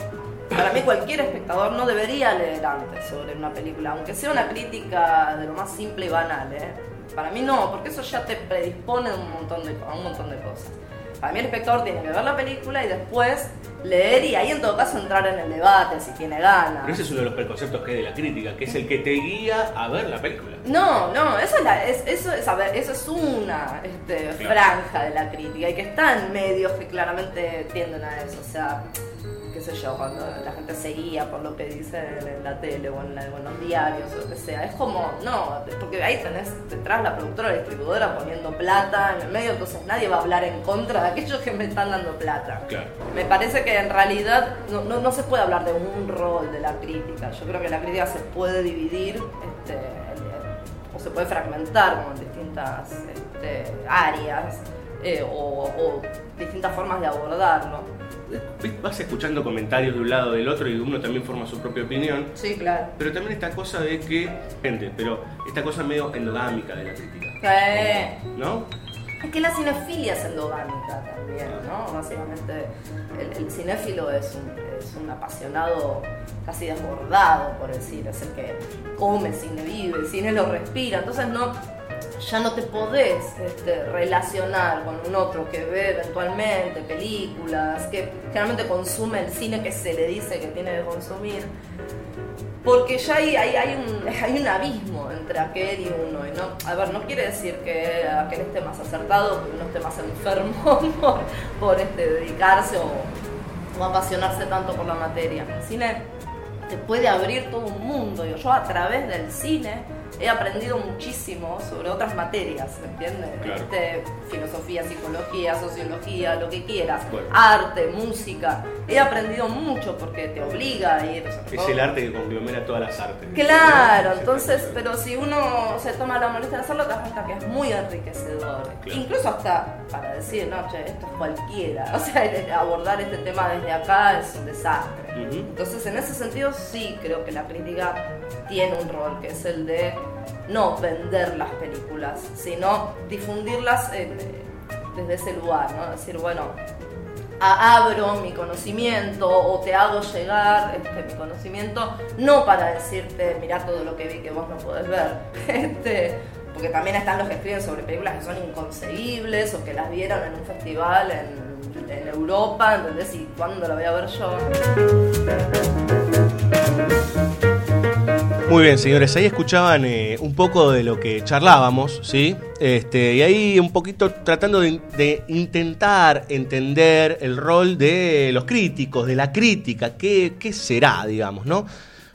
para mí cualquier espectador no debería leer antes sobre una película, aunque sea una crítica de lo más simple y banal, ¿eh? Para mí no, porque eso ya te predispone a un montón de, a un montón de cosas. Para mí el espectador tiene que ver la película y después leer y ahí en todo caso entrar en el debate si tiene ganas. Pero ese es uno de los preconceptos que hay de la crítica, que es el que te guía a ver la película. No, no, eso es, la- es- eso es, a ver, eso es una este, Claro. franja de la crítica y que está en medios que claramente tienden a eso. O sea, qué sé yo, cuando la gente se guía por lo que dice en la tele o en, la- o en los diarios o lo que sea. Es como, no, porque ahí tenés detrás la productora, la distribuidora poniendo plata en el medio, entonces nadie va a hablar en contra de aquellos que me están dando plata. Claro. Me parece que en realidad no, no- no se puede hablar de un rol de la crítica. Yo creo que la crítica se puede dividir este, o se puede fragmentar como en distintas este, áreas eh, o, o distintas formas de abordarlo. Vas escuchando comentarios de un lado del otro y uno también forma su propia opinión. Sí, claro. Pero también esta cosa de que, gente, pero esta cosa medio endogámica de la crítica, Eh, ¿no? Es que la cinefilia es endogámica también, ¿no? Básicamente el, el cinéfilo es un, es un apasionado casi desbordado por cine, es el que come cine, vive, el cine lo respira, entonces no, ya no te podés este, relacionar con un otro que ve eventualmente películas, que generalmente consume el cine que se le dice que tiene que consumir. Porque ya hay, hay, hay un, hay un abismo entre aquel y uno. Y no, a ver, no quiere decir que aquel esté más acertado, que uno esté más enfermo por, por, este, dedicarse o, o apasionarse tanto por la materia. El cine te puede abrir todo un mundo. Yo, a través del cine he aprendido muchísimo sobre otras materias, ¿me entiendes? Claro. Este, filosofía, psicología, sociología, lo que quieras, Bueno. arte, música. He aprendido mucho porque te obliga a ir. Es el arte que conglomera todas las artes. Claro, entonces, pero si uno se toma la molestia de hacerlo, te das cuenta que es muy enriquecedor. Claro. Incluso hasta para decir, no, che, esto es cualquiera. O sea, abordar este tema desde acá es un desastre. Entonces, en ese sentido, sí creo que la crítica tiene un rol, que es el de no vender las películas, sino difundirlas eh, desde ese lugar, ¿no? Decir, bueno, abro mi conocimiento o te hago llegar este, mi conocimiento, no para decirte, mira todo lo que vi que vos no podés ver, este, porque también están los que escriben sobre películas que son inconcebibles o que las vieron en un festival en, Europa, ¿entendés? ¿Y cuándo la voy a ver yo? Muy bien, señores, ahí escuchaban eh, un poco de lo que charlábamos, ¿sí? Este, y ahí un poquito tratando de, de intentar entender el rol de los críticos, de la crítica, qué, qué será, digamos, ¿no?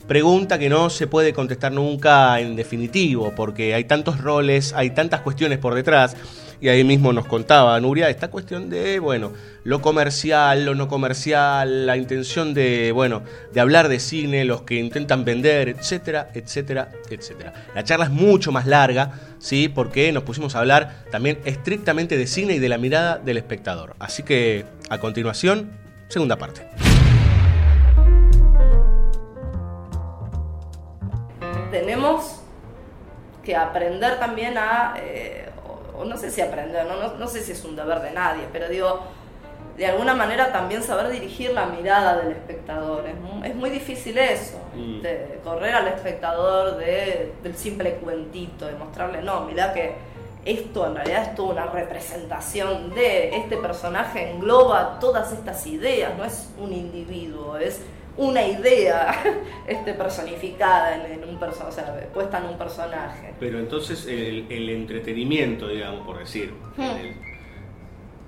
Pregunta que no se puede contestar nunca en definitivo, porque hay tantos roles, hay tantas cuestiones por detrás, y ahí mismo nos contaba Nuria esta cuestión de, bueno, lo comercial, lo no comercial, la intención de, bueno, de hablar de cine, los que intentan vender, etcétera, etcétera, etcétera. La charla es mucho más larga, ¿sí? Porque nos pusimos a hablar también estrictamente de cine y de la mirada del espectador. Así que, a continuación, segunda parte. Tenemos que aprender también a, eh, o, o no sé si aprender, ¿no? No, no sé si es un deber de nadie, pero digo, de alguna manera también saber dirigir la mirada del espectador. Es, mu- es muy difícil eso, Mm. de correr al espectador de, del simple cuentito, de mostrarle, no, mirá que esto en realidad es toda una representación de este personaje, engloba todas estas ideas, no es un individuo, es una idea este, personificada en, en un personaje, o sea, puesta en un personaje. Pero entonces el, el entretenimiento, digamos, por decir, Hmm. el-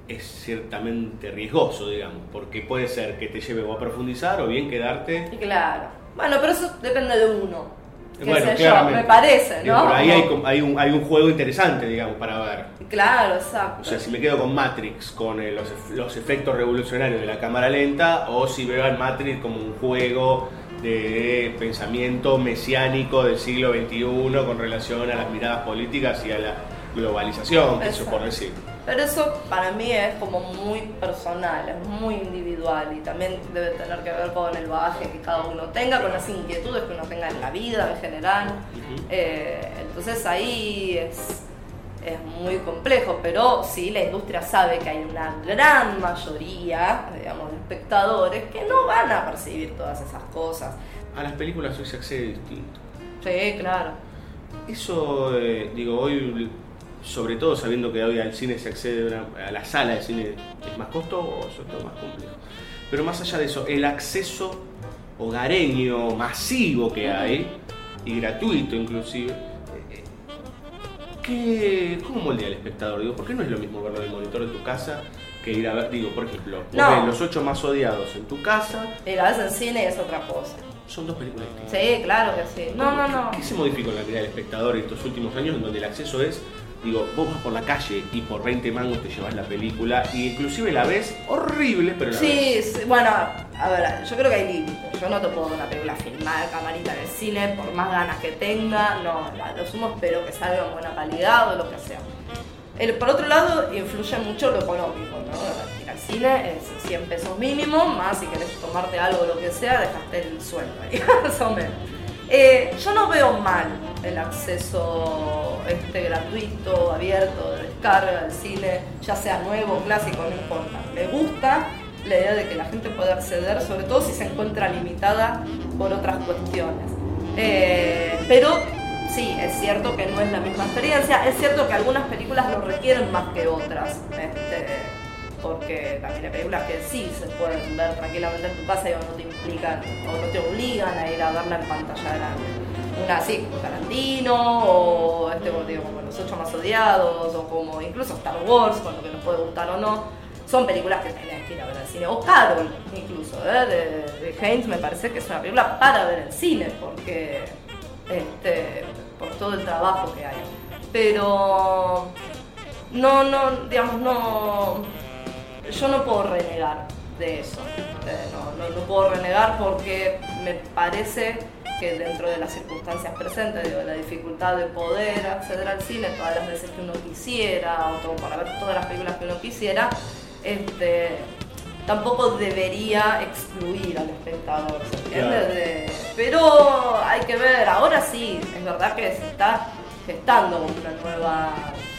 es ciertamente riesgoso, digamos, porque puede ser que te lleve o a profundizar o bien quedarte... Y claro. Bueno, pero eso depende de uno. Qué Bueno, sé yo, me parece, Digo, ¿no? Por ahí hay, un, hay un juego interesante, digamos, para ver. Claro, exacto. O sea, si me quedo con Matrix, con eh, los, los efectos revolucionarios de la cámara lenta, o si veo al Matrix como un juego de pensamiento mesiánico del siglo XXI con relación a las miradas políticas y a la globalización, que eso por decir. Pero eso para mí es como muy personal, es muy individual y también debe tener que ver con el bagaje que cada uno tenga, con las inquietudes que uno tenga en la vida en general. Eh, entonces ahí es, es muy complejo, pero sí la industria sabe que hay una gran mayoría, digamos, de espectadores que no van a percibir todas esas cosas. A las películas hoy se accede distinto. Sí, claro. Eso, eh, digo, hoy, sobre todo sabiendo que hoy al cine se accede de una- a la sala de cine, es más costoso, es todo más complejo. Pero más allá de eso, el acceso hogareño masivo que hay, y gratuito inclusive, eh, ¿qué, ¿cómo moldea al espectador? Digo, ¿por qué no es lo mismo verlo en el monitor de tu casa que ir a ver, digo, por ejemplo, No. ves los ocho más odiados en tu casa, Y la ves en cine y es otra cosa. son dos películas distintas. Sí, claro que sí. No, no, no. ¿Qué se modificó en la mirada del espectador en estos últimos años en donde el acceso es, digo, vos vas por la calle y por 20 mangos te llevas la película y inclusive la ves horrible, pero la Sí, ves? sí, bueno, a ver, yo creo que hay límites. Yo no te puedo ver una película filmada de camarita en el cine por más ganas que tenga. No, la- lo sumo espero que salga en buena calidad o lo que sea. El- por otro lado, influye mucho lo económico, ¿no? Ir al cine es 100 pesos mínimo, más si querés tomarte algo o lo que sea, dejaste el sueldo ahí, más o menos. Eh, yo no veo mal el acceso este gratuito, abierto, de descarga del cine, ya sea nuevo clásico, no importa. Me gusta la idea de que la gente pueda acceder, sobre todo si se encuentra limitada por otras cuestiones. Eh, pero sí, es cierto que no es la misma experiencia, es cierto que algunas películas lo requieren más que otras. este, porque también hay películas que sí se pueden ver tranquilamente en tu casa y no te implican o no te obligan a ir a verla en pantalla grande. Una así como Tarantino o este digo, como Los Ocho Más Odiados o como incluso Star Wars, con lo que nos puede gustar o no. son películas que tenés que ir a ver al cine. O Carol, incluso, ¿eh? de, de Haynes, me parece que es una película para ver en cine, porque este, por todo el trabajo que hay. Pero no, no, digamos, no. Yo no puedo renegar de eso. Eh, no, no, no puedo renegar porque me parece que dentro de las circunstancias presentes, digo, la dificultad de poder acceder al cine todas las veces que uno quisiera, o todo, para ver todas las películas que uno quisiera, este, tampoco debería excluir al espectador, ¿se entiende? Claro. De- pero hay que ver, ahora sí, es verdad que se está gestando una nueva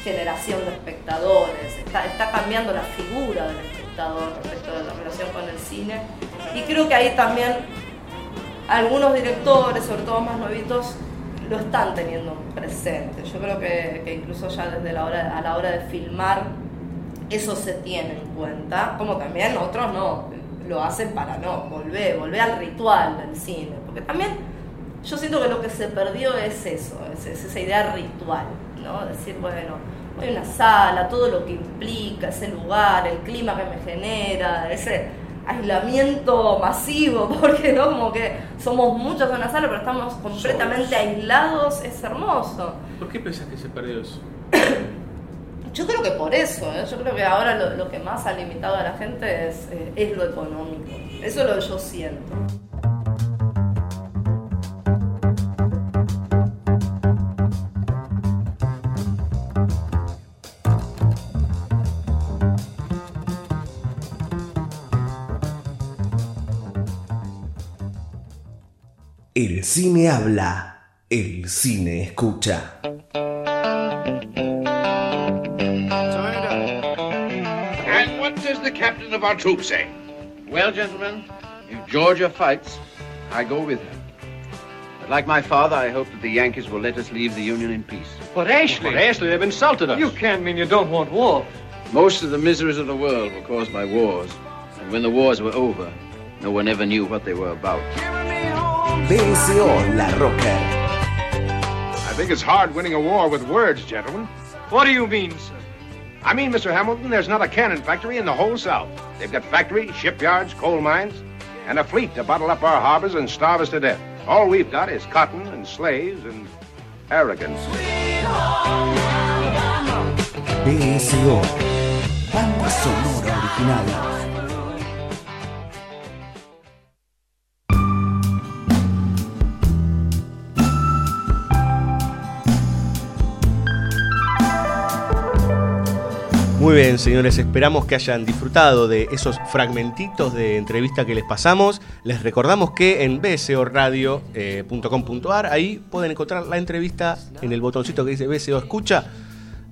generación de espectadores, está, está cambiando la figura del espectador respecto de la relación con el cine, y creo que ahí también algunos directores, sobre todo más nuevitos, lo están teniendo presente. Yo creo que, que incluso ya desde la hora, a la hora de filmar eso se tiene en cuenta, como también otros no, lo hacen para no, volver, volver al ritual del cine, porque también yo siento que lo que se perdió es eso, es, es esa idea ritual, ¿no? Decir, bueno, voy a una sala, todo lo que implica, ese lugar, el clima que me genera, ese aislamiento masivo, porque no como que somos muchos en una sala, pero estamos completamente aislados, es hermoso. ¿Por qué pensás que se perdió eso? Yo creo que por eso, ¿eh? yo creo que ahora lo, lo que más ha limitado a la gente es, eh, es lo económico. Eso es lo que yo siento. El cine habla, el cine escucha. And what does the captain of our troop say? Well, gentlemen, if Georgia fights, I go with her. But like my father, I hope that the Yankees will let us leave the Union in peace. But Ashley, But Ashley, they've insulted us. You can't mean you don't want war. Most of the miseries of the world were caused by wars. And when the wars were over, no one ever knew what they were about. BSO La Rocker. I think it's hard winning a war with words, gentlemen. What do you mean, sir? I mean, Mr. Hamilton, there's not a cannon factory in the whole South. They've got factories, shipyards, coal mines, and a fleet to bottle up our harbors and starve us to death. All we've got is cotton and slaves and arrogance. BSO. Banda sonora original. Muy bien, señores, esperamos que hayan disfrutado de esos fragmentitos de entrevista que les pasamos. Les recordamos que en bcoradio.com.ar ahí pueden encontrar la entrevista en el botoncito que dice BCO Escucha.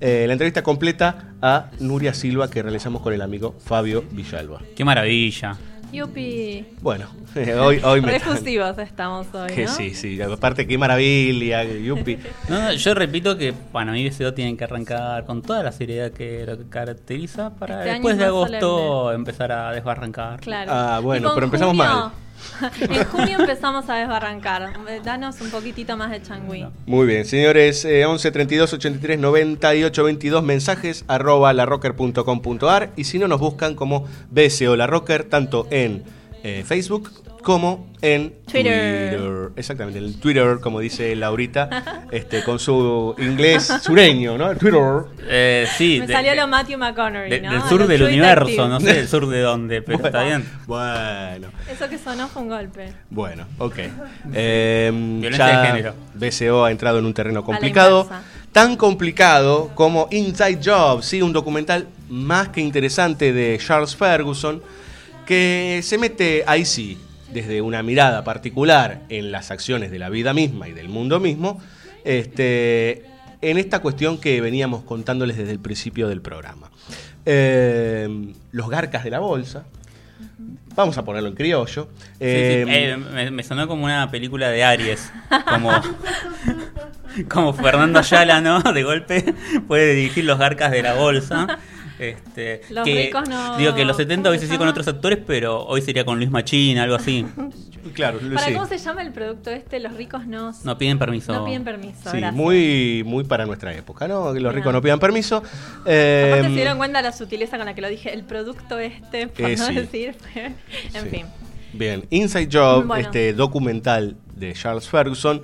eh, la entrevista completa a Nuria Silva que realizamos con el amigo Fabio Villalba. Qué maravilla. Yupi. Bueno, hoy, hoy me... Refusivos estamos hoy, Que ¿no? sí, sí, aparte qué maravilla, yupi. No, no, yo repito que para mí BCO tienen que arrancar con toda la seriedad que lo caracteriza para Este después es de agosto empezar a desbarrancar. Claro. Ah, bueno, pero empezamos junio- mal. en junio empezamos a desbarrancar. Danos un poquitito más de changüí. Muy bien, señores, eh, 11 32 83 98 22 mensajes arroba larrocker.com.ar y si no nos buscan como BSO La Rocker tanto en eh, Facebook como en Twitter. Twitter. Exactamente, el Twitter, como dice Laurita, este, con su inglés sureño, ¿no? El Twitter. Eh, sí, Me de- salió lo Matthew McConaughey, de- ¿no? del sur del universo, no sé del sur de dónde, pero está bien. Bueno, Eso que sonó fue un golpe. bueno, ok. Eh, Violencia ya de género. BCO ha entrado en un terreno complicado. Tan complicado como Inside Job, ¿sí? un documental más que interesante de Charles Ferguson, que se mete ahí sí, desde una mirada particular en las acciones de la vida misma y del mundo mismo, este, en esta cuestión que veníamos contándoles desde el principio del programa. Eh, los garcas de la bolsa, vamos a ponerlo en criollo. Sí, sí, Eh, eh, me, me sonó como una película de Aries. Como, como Fernando Ayala, ¿no? De golpe puede dirigir los garcas de la bolsa. Este, Los que, ricos no- Digo que los 70 ¿cómo hubiese se sido con otros actores, pero hoy sería con Luis Machín, algo así. Claro, ¿Para sí. cómo se llama el producto este? Los ricos no... No piden permiso. No piden permiso, Sí, gracias. muy, muy para nuestra época, ¿no? Que los ricos no pidan permiso. Aparte Eh, se dieron cuenta la sutileza con la que lo dije, el producto este, por Eh, no sí. decir... en Sí. fin. Bien, Inside Job, Bueno. este documental de Charles Ferguson,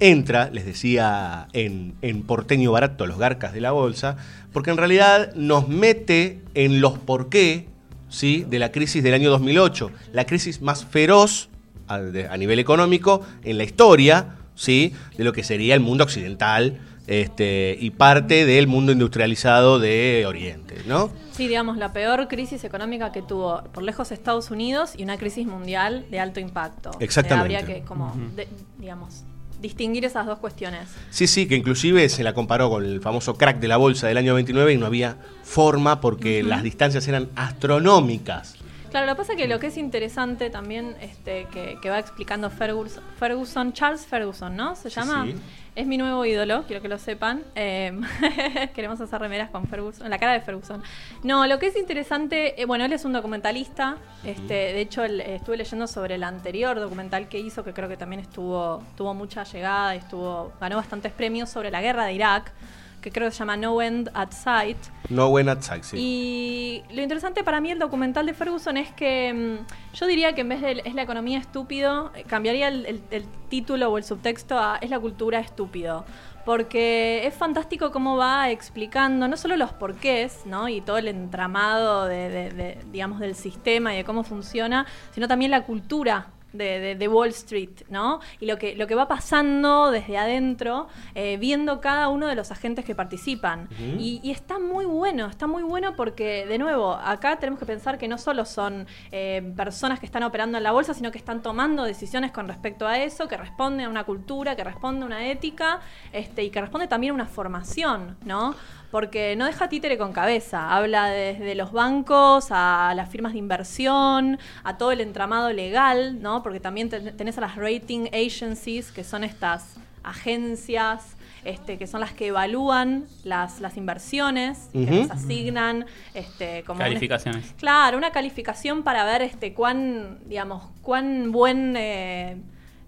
entra, les decía, en, en porteño barato, los garcas de la bolsa, porque en realidad nos mete en los por qué ¿sí? de la crisis del año 2008, la crisis más feroz a, de- a nivel económico en la historia ¿sí? de lo que sería el mundo occidental este, y parte del mundo industrializado de Oriente, ¿no? Sí, digamos, la peor crisis económica que tuvo por lejos Estados Unidos y una crisis mundial de alto impacto. Eh, Exactamente. habría que, como, de- digamos, distinguir esas dos cuestiones. Sí, sí, que inclusive se la comparó con el famoso crack de la bolsa del año 29 y no había forma porque las distancias eran astronómicas. Claro, lo que pasa es que lo que es interesante también, este, que, que va explicando Ferguson, Ferguson, Charles Ferguson, ¿no? Se llama. sí. Es mi nuevo ídolo, quiero que lo sepan. Eh, queremos hacer remeras con Ferguson, la cara de Ferguson. No, lo que es interesante, eh, bueno, él es un documentalista. Este, de hecho, eh, estuve leyendo sobre el anterior documental que hizo, que creo que también estuvo, tuvo mucha llegada, y estuvo, ganó bastantes premios sobre la guerra de Irak, que creo que se llama No End at Sight. No buena taxi. Y lo interesante para mí el documental de Ferguson es que mm, yo diría que en vez de es la economía estúpido, eh, cambiaría el, el- el título o el subtexto a es la cultura estúpido. Porque es fantástico cómo va explicando no solo los porqués, ¿no? Y todo el entramado de, de- de, digamos, del sistema y de cómo funciona, sino también la cultura de, de- de Wall Street, ¿no? Y lo que, lo que va pasando desde adentro, eh, viendo cada uno de los agentes que participan. Y está muy bueno, está muy bueno porque, de nuevo, acá tenemos que pensar que no solo son eh, personas que están operando en la bolsa, sino que están tomando decisiones con respecto a eso, que responden a una cultura, que responde a una ética, este, y que responde también a una formación, ¿no? Porque no deja títere con cabeza, habla desde los bancos a las firmas de inversión, a todo el entramado legal, ¿no? Porque también ten- tenés a las rating agencies, que son estas agencias este, que son las que evalúan las, las inversiones, que Ujú. les asignan este, como un- Calificaciones. Claro, una calificación para ver este cuán, digamos, cuán buen eh,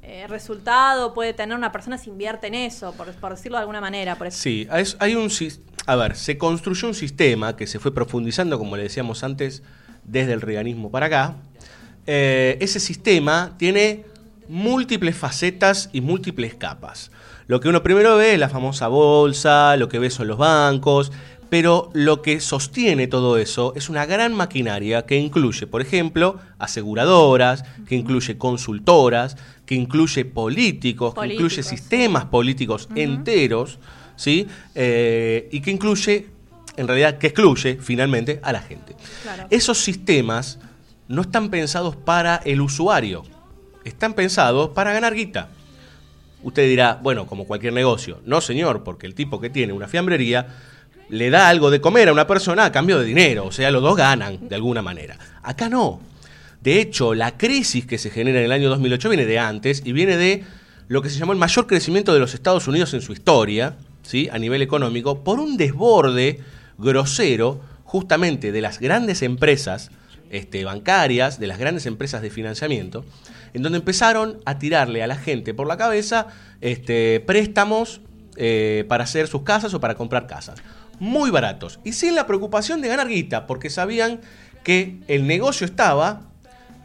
eh, resultado puede tener una persona si invierte en eso, por, por decirlo de alguna manera. Por. Sí, es- hay un sis- a ver, se construyó un sistema que se fue profundizando, como le decíamos antes, desde el reganismo para acá. Eh, ese sistema tiene múltiples facetas y múltiples capas. Lo que uno primero ve es la famosa bolsa, lo que ve son los bancos, pero lo que sostiene todo eso es una gran maquinaria que incluye, por ejemplo, aseguradoras, que incluye consultoras, que incluye políticos, que incluye Políticos, sistemas políticos enteros, ¿sí? Eh, y que incluye, en realidad, que excluye finalmente a la gente. Claro. Esos sistemas no están pensados para el usuario, están pensados para ganar guita. Usted dirá, bueno, como cualquier negocio. No, señor, porque el tipo que tiene una fiambrería le da algo de comer a una persona a cambio de dinero. O sea, los dos ganan de alguna manera. Acá no. De hecho, la crisis que se genera en el año 2008 viene de antes y viene de lo que se llamó el mayor crecimiento de los Estados Unidos en su historia, ¿sí? a nivel económico, por un desborde grosero justamente de las grandes empresas este, bancarias, de las grandes empresas de financiamiento, en donde empezaron a tirarle a la gente por la cabeza este, préstamos eh, para hacer sus casas o para comprar casas. Muy baratos. Y sin la preocupación de ganar guita, porque sabían que el negocio estaba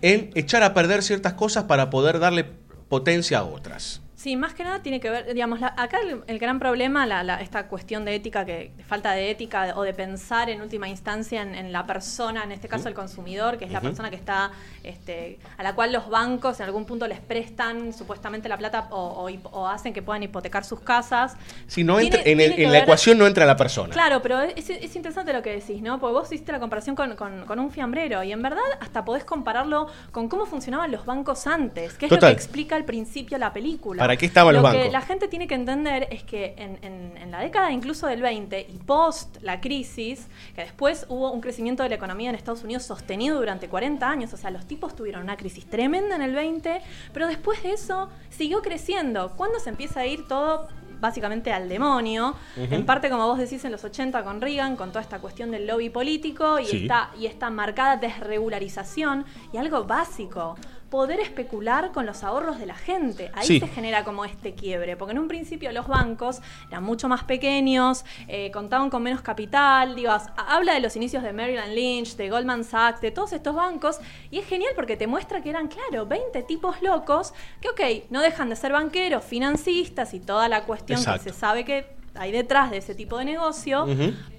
en echar a perder ciertas cosas para poder darle potencia a otras. Sí, más que nada tiene que ver, digamos, la- acá el, el gran problema, la, la- esta cuestión de ética, que de falta de ética o de pensar en última instancia en, en la persona, en este caso el consumidor, que es la persona que está, este, a la cual los bancos en algún punto les prestan supuestamente la plata o, o hip- o hacen que puedan hipotecar sus casas. Si no Tiene- entra, en, el- la ver- ecuación no entra la persona. Claro, pero es, es interesante lo que decís, ¿no? Porque vos hiciste la comparación con, con- con un fiambrero y en verdad hasta podés compararlo con cómo funcionaban los bancos antes, que es Total. lo que explica al principio la película. ¿Para qué estaban lo los que bancos? la gente tiene que entender es que en, en- en la década incluso del 20 y post la crisis, que después hubo un crecimiento de la economía en Estados Unidos sostenido durante 40 años, o sea, los tipos tuvieron una crisis tremenda en el 20, pero después de eso siguió creciendo. ¿Cuándo se empieza a ir todo básicamente al demonio. En parte, como vos decís, en los 80 con Reagan, con toda esta cuestión del lobby político y, Sí. esta, y esta marcada desregularización y algo básico. Poder especular con los ahorros de la gente. Ahí Sí. se genera como este quiebre. Porque en un principio los bancos eran mucho más pequeños, eh, contaban con menos capital. Digo, ha- habla de los inicios de Maryland Lynch, de Goldman Sachs, de todos estos bancos. Y es genial porque te muestra que eran, claro, 20 tipos locos que, ok, no dejan de ser banqueros, financistas y toda la cuestión Exacto. que se sabe que hay detrás de ese tipo de negocio.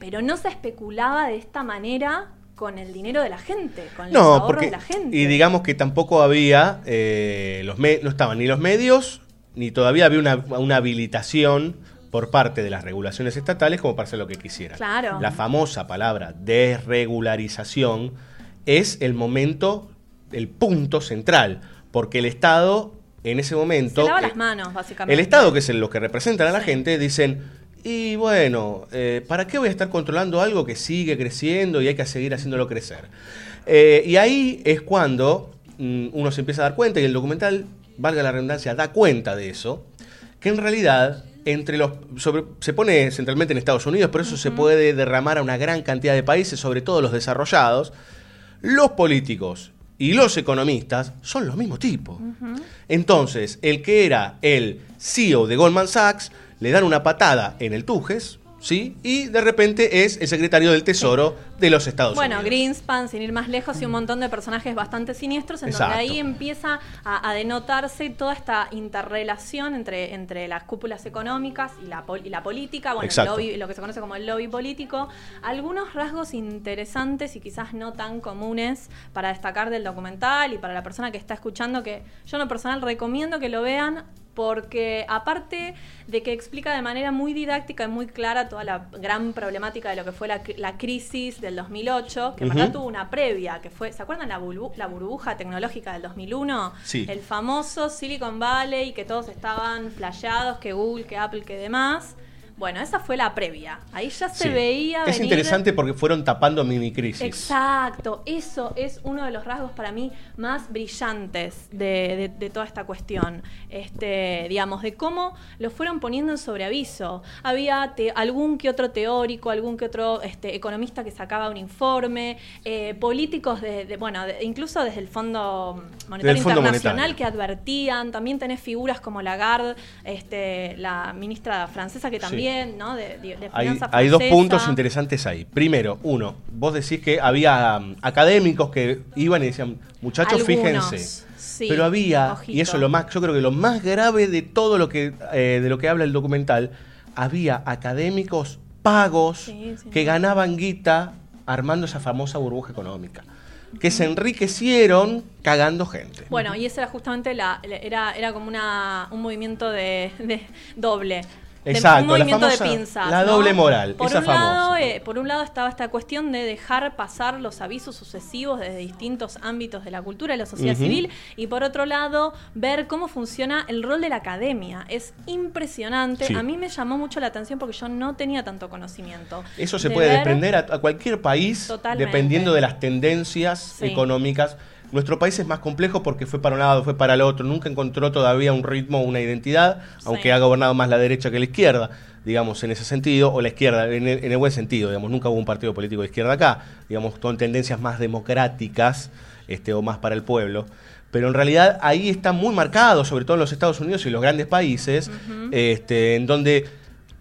Pero no se especulaba de esta manera con el dinero de la gente, con los No, ahorros porque. de la gente. Y digamos que tampoco había. eh, los me- no estaban ni los medios, ni todavía había una, una habilitación por parte de las regulaciones estatales como para hacer lo que quisieran. Claro. La famosa palabra desregularización es el momento, el punto central, porque el Estado en ese momento. se lava eh, las manos, básicamente. el Estado, que es el- los que representan a la gente, dicen, y bueno, eh, ¿para qué voy a estar controlando algo que sigue creciendo y hay que seguir haciéndolo crecer? Eh, y ahí es cuando mm, uno se empieza a dar cuenta, y el documental, valga la redundancia, da cuenta de eso, que en realidad entre los sobre- se pone centralmente en Estados Unidos, pero eso se puede derramar a una gran cantidad de países, sobre todo los desarrollados, los políticos y los economistas son los mismos tipos. Entonces, el que era el CEO de Goldman Sachs, le dan una patada en el Tujes, ¿sí? Y de repente es el secretario del Tesoro de los Estados Bueno, Unidos. Greenspan, sin ir más lejos, y un montón de personajes bastante siniestros, en Exacto. donde ahí empieza a, a denotarse toda esta interrelación entre, entre las cúpulas económicas y la, y la política, bueno, el lobby- lo que se conoce como el lobby político. Algunos rasgos interesantes y quizás no tan comunes para destacar del documental y para la persona que está escuchando, que yo en lo personal recomiendo que lo vean porque aparte de que explica de manera muy didáctica y muy clara toda la gran problemática de lo que fue la, la crisis del 2008, que en Ujú. verdad tuvo una previa, que fue, ¿se acuerdan la, burbu- la burbuja tecnológica del 2001? Sí. El famoso Silicon Valley, que todos estaban flasheados, que Google, que Apple, que demás. Bueno, esa fue la previa. Ahí ya se Sí. veía Es venir- interesante porque fueron tapando mini crisis. Exacto, eso es uno de los rasgos para mí más brillantes de, de- de toda esta cuestión. Este, digamos, de cómo lo fueron poniendo en sobreaviso. Había te- algún que otro teórico, algún que otro este, economista que sacaba un informe, eh, políticos de, de- bueno, incluso desde el Fondo Monetario Fondo Internacional Monetario. que advertían. También tenés figuras como Lagarde, este, la ministra francesa que también, ¿no? De, de- de Hay, dos puntos interesantes ahí. Primero, uno, vos decís que había um, académicos que iban y decían, muchachos, Algunos, fíjense. sí, Pero había, ojito. y eso es lo más, yo creo que lo más grave de todo lo que, eh, de lo que habla el documental, había académicos pagos Sí, sí. que ganaban guita armando esa famosa burbuja económica. Que se enriquecieron cagando gente. Bueno, y esa era justamente la, la- era, era como una, un movimiento de, de doble. Exacto, un la movimiento famosa- de pinzas. la ¿no? doble moral, Por esa un, lado, eh, por un lado estaba esta cuestión de dejar pasar los avisos sucesivos desde distintos ámbitos de la cultura y la sociedad civil. Y por otro lado, ver cómo funciona el rol de la academia. Es impresionante. Sí. A mí me llamó mucho la atención porque yo no tenía tanto conocimiento. Eso se De puede ver- desprender a, a cualquier país Totalmente. dependiendo de las tendencias Sí. económicas. Nuestro país es más complejo porque fue para un lado, fue para el otro, nunca encontró todavía un ritmo, una identidad, aunque ha gobernado más la derecha que la izquierda, digamos, en ese sentido, o la izquierda, en el, en el buen sentido, digamos, nunca hubo un partido político de izquierda acá, digamos, con tendencias más democráticas este, o más para el pueblo. Pero en realidad ahí está muy marcado, sobre todo en los Estados Unidos y los grandes países, este, en donde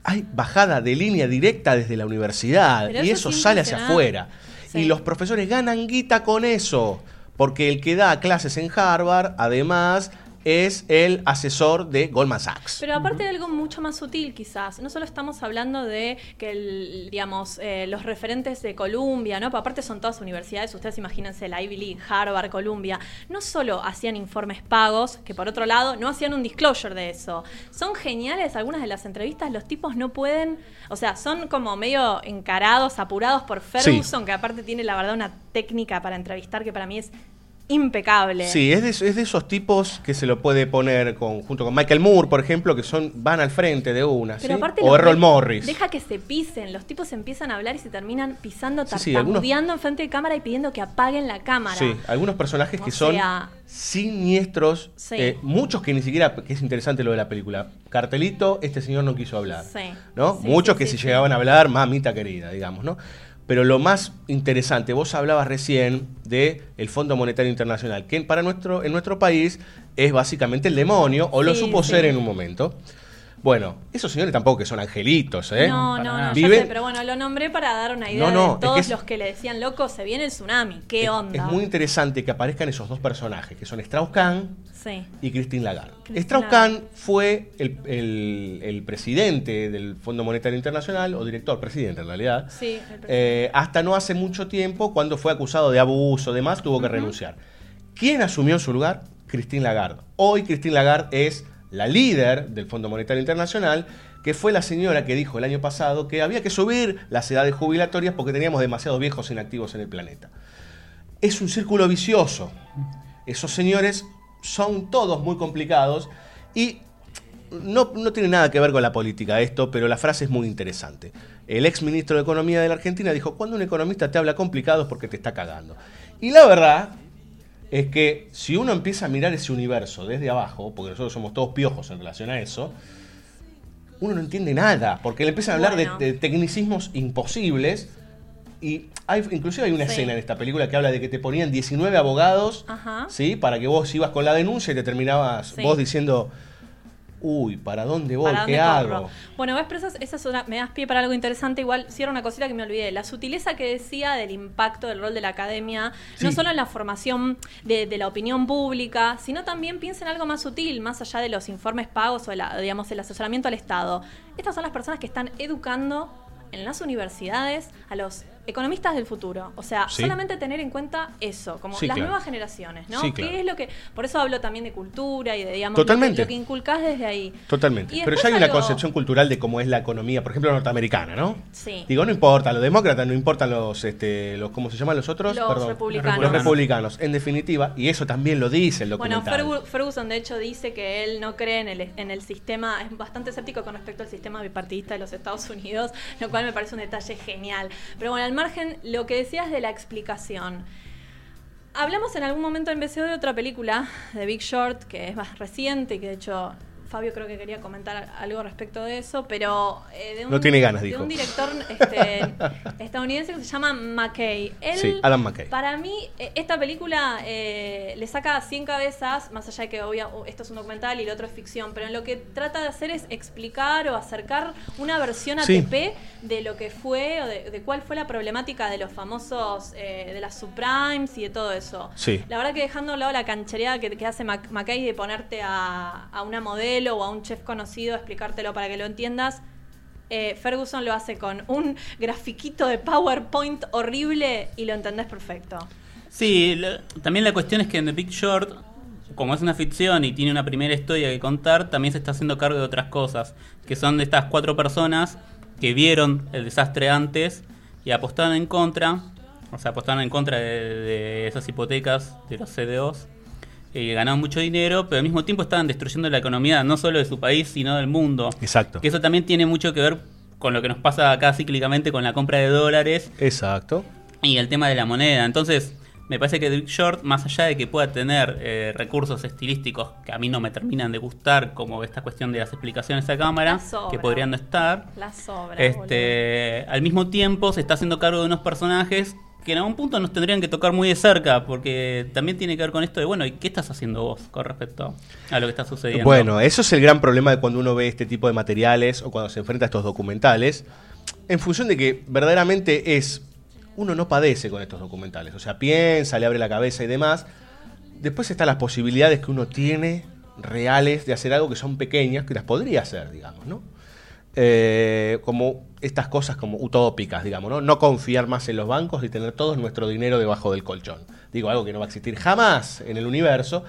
hay bajada de línea directa desde la universidad Pero y eso eso es sale hacia afuera. Y los profesores ganan guita con eso, porque el que da clases en Harvard, además, es el asesor de Goldman Sachs. Pero aparte de algo mucho más sutil, quizás, no solo estamos hablando de que, el, digamos, eh, los referentes de Columbia, ¿no? Pero aparte son todas universidades, ustedes imagínense la Ivy League, Harvard, Columbia, no solo hacían informes pagos, que por otro lado no hacían un disclosure de eso. Son geniales algunas de las entrevistas, los tipos no pueden, o sea, son como medio encarados, apurados por Ferguson, que aparte tiene la verdad una técnica para entrevistar que para mí es impecable. Sí, es de, es de esos tipos que se lo puede poner con, junto con Michael Moore, por ejemplo, que son van al frente de una, Pero ¿sí? aparte O Errol Morris. Deja que se pisen, los tipos empiezan a hablar y se terminan pisando, Sí, sí, algunos- tartamudeando enfrente de cámara y pidiendo que apaguen la cámara. Sí, algunos personajes que son siniestros, Sí. eh, muchos que ni siquiera, que es interesante lo de la película, cartelito, este señor no quiso hablar, Sí. ¿no? Sí, muchos sí, que sí, si sí. llegaban a hablar, mamita querida, digamos, ¿no? Pero lo más interesante, vos hablabas recién de el Fondo Monetario Internacional, que para nuestro, en nuestro país es básicamente el demonio, o lo Sí, supo sí. ser en un momento. Bueno, esos señores tampoco que son angelitos, ¿eh? No, no, no, ya sé, pero bueno, lo nombré para dar una idea No, no, de es todos que es- los que le decían loco, se viene el tsunami. ¿Qué es, onda? es muy interesante que aparezcan esos dos personajes, que son Strauss-Kahn Sí. y Christine Lagarde. Christine Strauss-Kahn fue el, el- el presidente del Fondo Monetario Internacional, o director, presidente en realidad, Sí, el eh, hasta no hace mucho tiempo, cuando fue acusado de abuso, demás, tuvo que renunciar. ¿Quién asumió en su lugar? Christine Lagarde. Hoy Christine Lagarde es la líder del Fondo Monetario Internacional, que fue la señora que dijo el año pasado que había que subir las edades jubilatorias porque teníamos demasiados viejos inactivos en el planeta. Es un círculo vicioso. Esos señores son todos muy complicados y no, no tiene nada que ver con la política esto, pero la frase es muy interesante. El ex ministro de Economía de la Argentina dijo, cuando un economista te habla complicado es porque te está cagando. Y la verdad es que si uno empieza a mirar ese universo desde abajo, porque nosotros somos todos piojos en relación a eso, uno no entiende nada, porque le empiezan a hablar de- tecnicismos imposibles. Y hay, inclusive hay una Sí. escena en esta película que habla de que te ponían 19 abogados Ajá. ¿sí? Para que vos ibas con la denuncia y te terminabas Sí. vos diciendo, uy, ¿para dónde voy? ¿Para ¿Qué dónde hago? Bueno, ves, pero esa, es- una- me das pie para algo interesante. Igual, cierro una cosita que me olvidé. La sutileza que decía del impacto del rol de la academia, no solo en la formación de, de la opinión pública, sino también piensa en algo más sutil, más allá de los informes pagos o la- digamos, el asesoramiento al Estado. Estas son las personas que están educando en las universidades a los economistas del futuro. O sea, Sí. solamente tener en cuenta eso, como Sí, las claro. nuevas generaciones, ¿no? Sí, claro. ¿Qué es lo que...? Por eso hablo también de cultura y de, digamos, lo que- Totalmente. lo que inculcás desde ahí. Totalmente. Pero ya hay una concepción cultural de cómo es la economía, por ejemplo, norteamericana, ¿no? Sí. Digo, no importa, los demócratas, no importan los, este, los ¿cómo se llaman los otros? Los republicanos. Los republicanos, en definitiva, y eso también lo dice el Bueno, documental. Fergu- Ferguson de hecho dice que él no cree en el, en el sistema, es bastante escéptico con respecto al sistema bipartidista de los Estados Unidos, lo cual me parece un detalle genial. Pero bueno, al margen, lo que decías de la explicación. Hablamos en algún momento en BCO de otra película, de Big Short, que es más reciente, y que de hecho Fabio creo que quería comentar algo respecto de eso, pero eh, de, un, No tiene ganas, de dijo. un director este, estadounidense que se llama McKay. Él, Sí, Adam McKay. Para mí, eh, esta película eh, le saca 100 cabezas, más allá de que obvia, esto es un documental y el otro es ficción, pero en lo que trata de hacer es explicar o acercar una versión Sí. ATP de lo que fue o de, de cuál fue la problemática de los famosos, eh, de las subprimes y de todo eso. Sí. La verdad que dejando a un lado la canchereada que, que hace McKay de ponerte a, a una modelo o a un chef conocido explicártelo para que lo entiendas, eh, Ferguson lo hace con un grafiquito de PowerPoint horrible y lo entendés perfecto. Sí, también la cuestión es que en The Big Short, como es una ficción y tiene una primera historia que contar, también se está haciendo cargo de otras cosas, que son de estas cuatro personas que vieron el desastre antes y apostaron en contra, o sea, apostaron en contra de, de esas hipotecas de los CDOs, y ganaron mucho dinero, pero al mismo tiempo estaban destruyendo la economía no solo de su país, sino del mundo. Exacto. Que eso también tiene mucho que ver con lo que nos pasa acá cíclicamente con la compra de dólares Exacto. y el tema de la moneda. Entonces, me parece que Big Short, más allá de que pueda tener eh, recursos estilísticos que a mí no me terminan de gustar, como esta cuestión de las explicaciones a cámara, La sobra. que podrían no estar, La sobra. este, al mismo tiempo se está haciendo cargo de unos personajes que en algún punto nos tendrían que tocar muy de cerca, porque también tiene que ver con esto de, bueno, ¿y qué estás haciendo vos con respecto a lo que está sucediendo? Bueno, eso es el gran problema de cuando uno ve este tipo de materiales o cuando se enfrenta a estos documentales, en función de que verdaderamente es, uno no padece con estos documentales, o sea, piensa, le abre la cabeza y demás, después están las posibilidades que uno tiene reales de hacer algo que son pequeñas, que las podría hacer, digamos, ¿no? Eh, como estas cosas como utópicas, digamos, ¿no? No confiar más en los bancos y tener todo nuestro dinero debajo del colchón. Digo, algo que no va a existir jamás en el universo,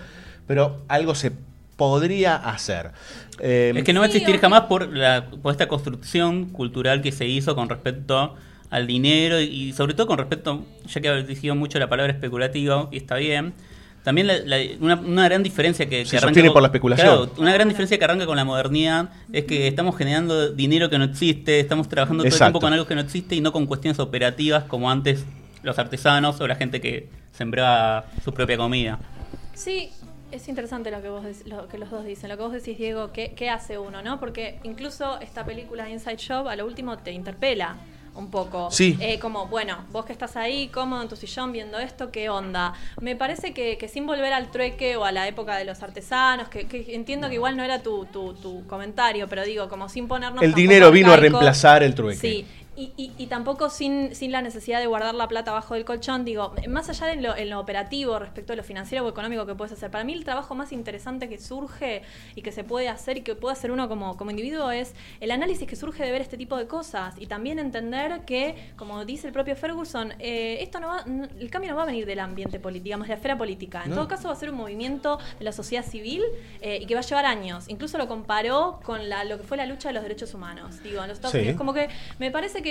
pero algo se podría hacer. Eh, Es que no va a existir jamás por, la, por esta construcción cultural que se hizo con respecto al dinero y, y sobre todo con respecto, ya que ha elegido mucho la palabra especulativo, y está bien, También la- la- una, una gran diferencia que, Se que arranca sostiene con- por la especulación. Claro, una gran diferencia que arranca con la modernidad es que estamos generando dinero que no existe, estamos trabajando todo el tiempo con algo que no existe y no con cuestiones operativas como antes los artesanos o la gente que sembraba su propia comida. Sí, es interesante lo que vos lo que los dos dicen. Lo que vos decís, Diego, ¿qué, qué hace uno, no? Porque incluso esta película Inside Job a lo último te interpela un poco. Sí. Eh, como, bueno, vos que estás ahí, cómodo en tu sillón viendo esto, ¿qué onda? Me parece que, que sin volver al trueque o a la época de los artesanos, que, que entiendo que igual no era tu, tu, tu comentario, pero digo, como sin ponernos El dinero vino a reemplazar el trueque. Sí. Y, y- y tampoco sin, sin la necesidad de guardar la plata bajo del colchón, digo, más allá de lo, en lo operativo respecto a lo financiero o económico que puedes hacer, para mí el trabajo más interesante que surge y que se puede hacer y que puede hacer uno como, como individuo es el análisis que surge de ver este tipo de cosas y también entender que, como dice el propio Ferguson, eh, esto no va, el cambio no va a venir del ambiente político, digamos, de la esfera política. En No. todo caso va a ser un movimiento de la sociedad civil eh, y que va a llevar años. Incluso lo comparó con la, lo que fue la lucha de los derechos humanos. Digo, en los Estados Sí. Unidos. Como que me parece que,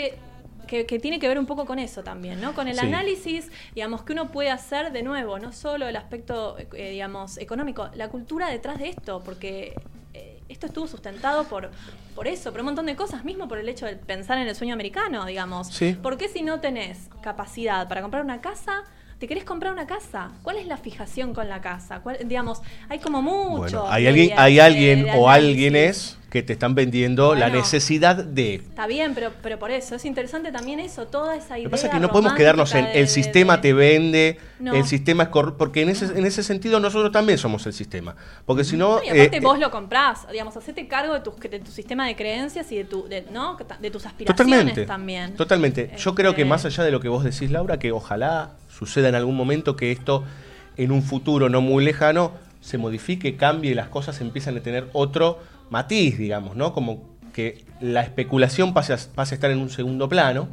que, que tiene que ver un poco con eso también, ¿no? Con el Sí. análisis, digamos, que uno puede hacer de nuevo, no solo el aspecto, eh, digamos, económico, la cultura detrás de esto, porque eh, esto estuvo sustentado por, por eso, por un montón de cosas, mismo por el hecho de pensar en el sueño americano, digamos. Sí. ¿Por qué si no tenés capacidad para comprar una casa, te querés comprar una casa? ¿Cuál es la fijación con la casa? ¿Cuál- digamos, hay como mucho. Bueno, hay alguien, hay alguien de o análisis. alguienes que te están vendiendo la necesidad de. Está bien, pero, pero por eso es interesante también eso, toda esa idea. Lo que pasa es que no podemos quedarnos en el de- sistema de- te vende, No. el sistema es corrupto, porque en ese, en ese sentido nosotros también somos el sistema. Porque si no... No, y aparte eh, vos lo comprás, digamos, hacete cargo de, tus, de tu sistema de creencias y de, tu, de, ¿no? de tus aspiraciones Totalmente. también. Totalmente. Yo creo que Este- más allá de lo que vos decís, Laura, que ojalá suceda en algún momento que esto en un futuro no muy lejano se modifique, cambie y las cosas empiezan a tener otro matiz, digamos, ¿no? Como que la especulación pase a, pase a estar en un segundo plano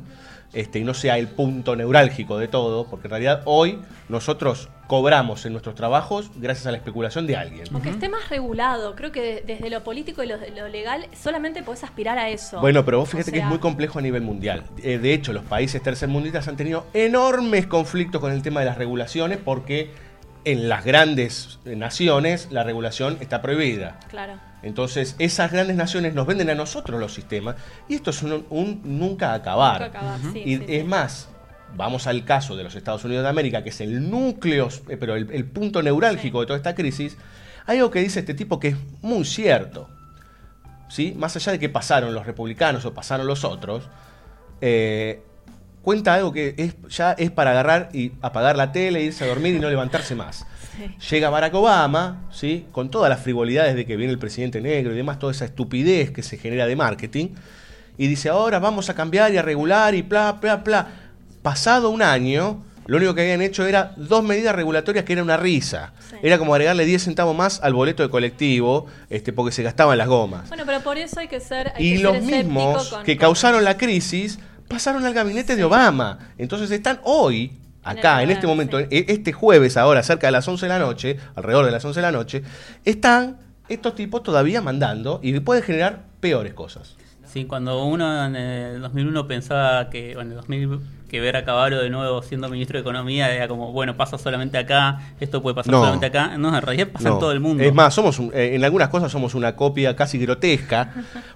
este, y no sea el punto neurálgico de todo, porque en realidad hoy nosotros cobramos en nuestros trabajos gracias a la especulación de alguien. Aunque esté más regulado, creo que de- desde lo político y lo, lo legal solamente podés aspirar a eso. Bueno, pero vos O fíjate que es muy complejo a nivel mundial. Eh, de hecho, los países tercermundistas han tenido enormes conflictos con el tema de las regulaciones porque en las grandes naciones la regulación está prohibida. Claro. Entonces, esas grandes naciones nos venden a nosotros los sistemas y esto es un, un nunca acabar. Nunca acabar, sí, y sí, es sí. más, vamos al caso de los Estados Unidos de América, que es el núcleo, eh, pero el, el punto neurálgico de toda esta crisis, hay algo que dice este tipo que es muy cierto. ¿sí? Más allá de que pasaron los republicanos o pasaron los otros, eh, cuenta algo que es, ya es para agarrar y apagar la tele, irse a dormir y no levantarse más. Llega Barack Obama, ¿sí? con todas las frivolidades de que viene el presidente negro y demás, toda esa estupidez que se genera de marketing, y dice, ahora vamos a cambiar y a regular y bla, bla, bla. Pasado un año, lo único que habían hecho era dos medidas regulatorias que era una risa. Era como agregarle 10 centavos más al boleto de colectivo, este, porque se gastaban las gomas. Bueno, pero por eso hay que ser. hay Y que los ser mismos con- que causaron la crisis pasaron al gabinete de Obama. Entonces están hoy, acá, en este momento, e- este jueves ahora, cerca de las 11 de la noche, alrededor de las 11 de la noche, están estos tipos todavía mandando y pueden generar peores cosas. Sí, cuando uno en el 2001 pensaba que, bueno, en el 2000, que ver a Caballo de nuevo siendo ministro de Economía era como, bueno, pasa solamente acá, esto puede pasar No. solamente acá. No, en realidad pasa No. en todo el mundo. Es más, somos un- eh, en algunas cosas somos una copia casi grotesca,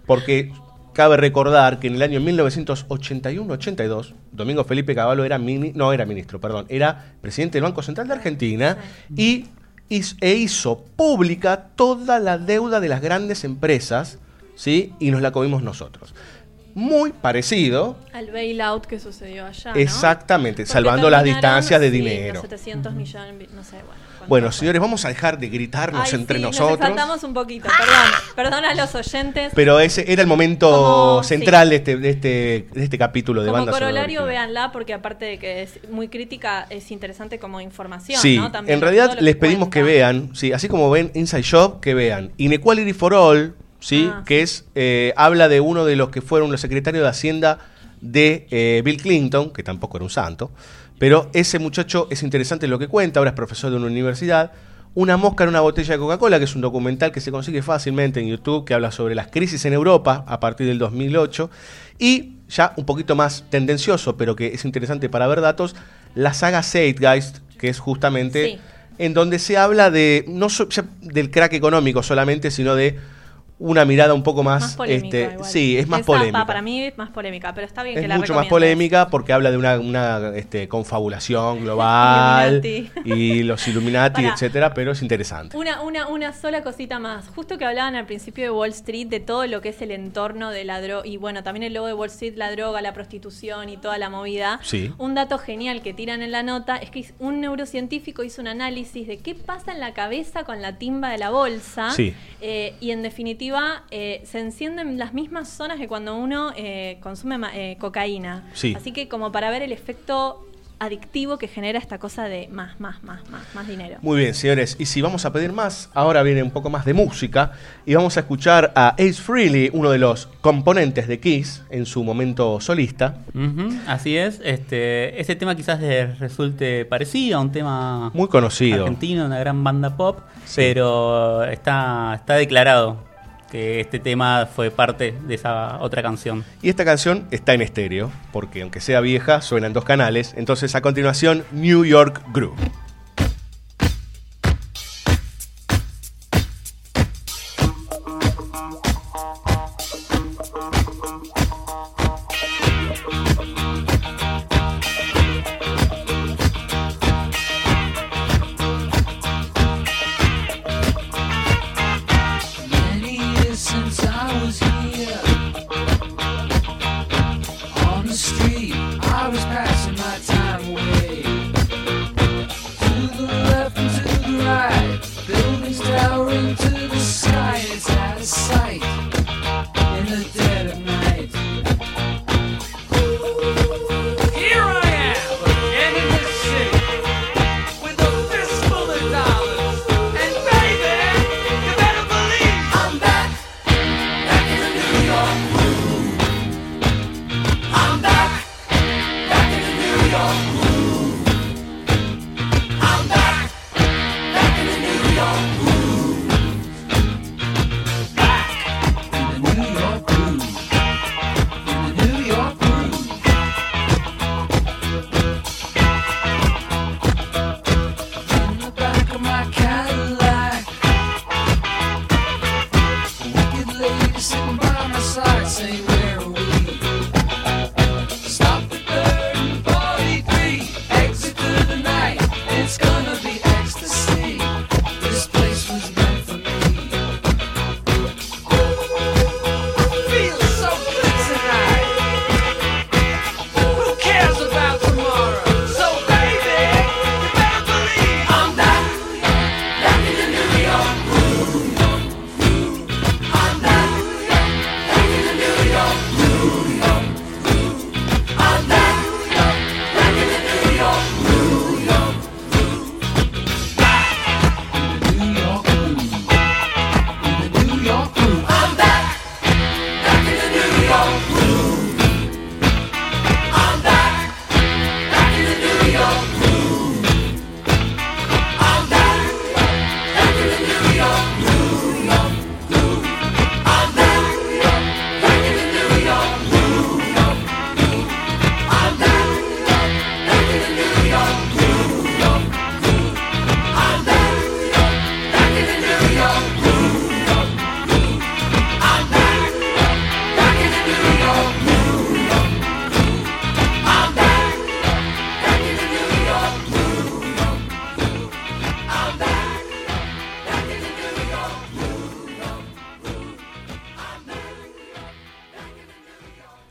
porque cabe recordar que en el año 1981-82, Domingo Felipe Caballo era mini, no era ministro, perdón, era presidente del Banco Central de Argentina y e hizo pública toda la deuda de las grandes empresas, ¿sí? Y nos la comimos nosotros. Muy parecido, Al bailout que sucedió allá. ¿no? exactamente, Porque salvando las distancias de sí, dinero. los 700 millones, no sé, bueno. Bueno, señores, vamos a dejar de gritarnos Ay, entre sí, Nos nosotros. exaltamos un poquito, perdón. Perdón a los oyentes. Pero ese era el momento Como- central de, este, de, este, de este capítulo de como banda corolario, véanla, porque aparte de que es muy crítica, es interesante como información, Sí, ¿no? También en realidad les que pedimos que vean, sí, así como ven Inside Job, que vean Inequality for All, sí, Ah, que es eh, habla de uno de los que fueron los secretarios de Hacienda de eh, Bill Clinton, que tampoco era un santo, pero ese muchacho es interesante lo que cuenta, ahora es profesor de una universidad. Una mosca en una botella de Coca-Cola, que es un documental que se consigue fácilmente en YouTube, que habla sobre las crisis en Europa a partir del 2008. Y ya un poquito más tendencioso, pero que es interesante para ver datos, la saga Zeitgeist, que es justamente Sí. en donde se habla de no so- del crack económico solamente, sino de una mirada un poco más, Más polémica, este, igual. sí, es más polémica. Para mí es más polémica, pero está bien Es que la mucho más polémica porque habla de una, una, este, confabulación global y los Illuminati, etcétera, pero es interesante. Una, una, una sola cosita más. Justo que hablaban al principio de Wall Street, de todo lo que es el entorno de la droga, y bueno, también el logo de Wall Street, la droga, la prostitución y toda la movida. Sí. Un dato genial que tiran en la nota es que un neurocientífico hizo un análisis de qué pasa en la cabeza con la timba de la bolsa. Sí. Eh, y en definitiva, eh, se encienden las mismas zonas que cuando uno eh, consume ma- eh, cocaína. Sí. Así que como para ver el efecto adictivo que genera esta cosa de más, más, más, más, más dinero. Muy bien, señores. Y si vamos a pedir más, ahora viene un poco más de música y vamos a escuchar a Ace Frehley, uno de los componentes de Kiss en su momento solista. Ujú, así es. Este, este tema quizás les resulte parecido a un tema Muy conocido. argentino, una gran banda pop, pero está, está declarado que este tema fue parte de esa otra canción. Y esta canción está en estéreo, porque aunque sea vieja, suena en dos canales. Entonces, a continuación, New York Groove.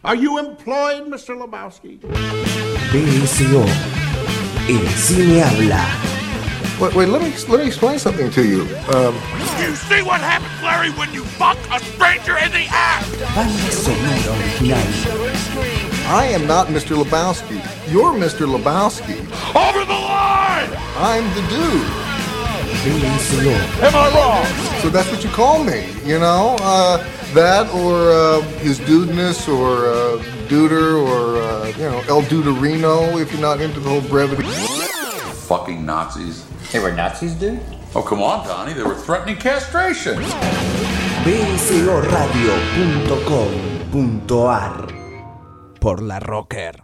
Are you employed, Mr. Lebowski? BSO. El cine habla. Wait, wait, let me let me explain something to you. Um, You see what happens, Larry, when you fuck a stranger in the ass? Banda sonora original. I am not Mr. Lebowski. You're Mr. Lebowski. Over the line! I'm the dude. BSO. Am I wrong? So that's what you call me, you know? Uh, that or uh, his dudeness or uh, duder or, uh, you know, El Duderino if you're not into the whole brevity. Fucking Nazis. They were Nazis, dude? Oh, come on, Donnie. They were threatening castration. bsoradio.com.ar Por la Rocker.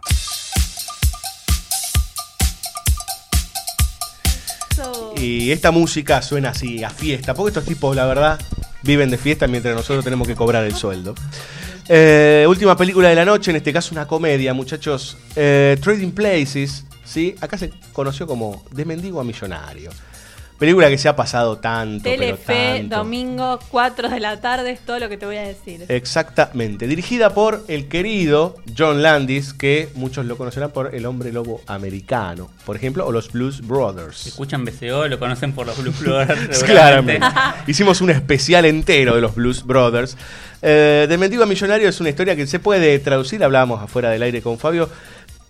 Y esta música suena así, a fiesta, porque estos tipos, la verdad, viven de fiesta mientras nosotros tenemos que cobrar el sueldo. Eh, última película de la noche, en este caso una comedia, muchachos. Eh, Trading Places, ¿sí? Acá se conoció como De Mendigo a Millonario. Película que se ha pasado tanto, pero Telefe, tanto. domingo, 4 de la tarde, es todo lo que te voy a decir. Exactamente. Dirigida por el querido John Landis, que muchos lo conocerán por El Hombre Lobo Americano, por ejemplo, o los Blues Brothers. Escuchan BCO, lo conocen por los Blues Brothers. Claramente. Hicimos un especial entero de los Blues Brothers. Eh, de Mendigo a Millonario es una historia que se puede traducir, hablábamos afuera del aire con Fabio,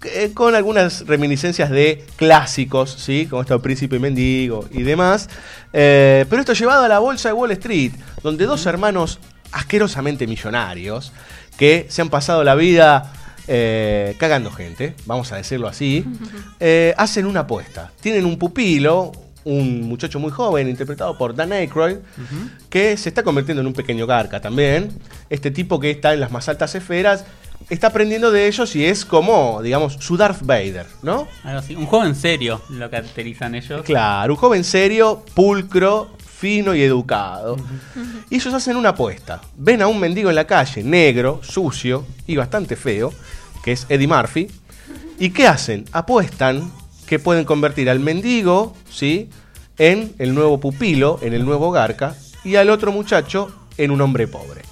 eh, con algunas reminiscencias de clásicos, ¿sí? Como esto Príncipe Mendigo y demás. Eh, pero esto llevado a la bolsa de Wall Street, donde dos hermanos asquerosamente millonarios que se han pasado la vida eh, cagando gente, vamos a decirlo así, hacen una apuesta. Tienen un pupilo, un muchacho muy joven, interpretado por Dan Aykroyd, que se está convirtiendo en un pequeño garca también. Este tipo que está en las más altas esferas, está aprendiendo de ellos y es como, digamos, su Darth Vader, ¿no? Algo así. Un joven serio lo caracterizan ellos. Claro, un joven serio, pulcro, fino y educado. Y ellos hacen una apuesta. Ven a un mendigo en la calle, negro, sucio y bastante feo, que es Eddie Murphy. ¿Y qué hacen? Apuestan que pueden convertir al mendigo, ¿sí? En el nuevo pupilo, en el nuevo garca, y al otro muchacho en un hombre pobre.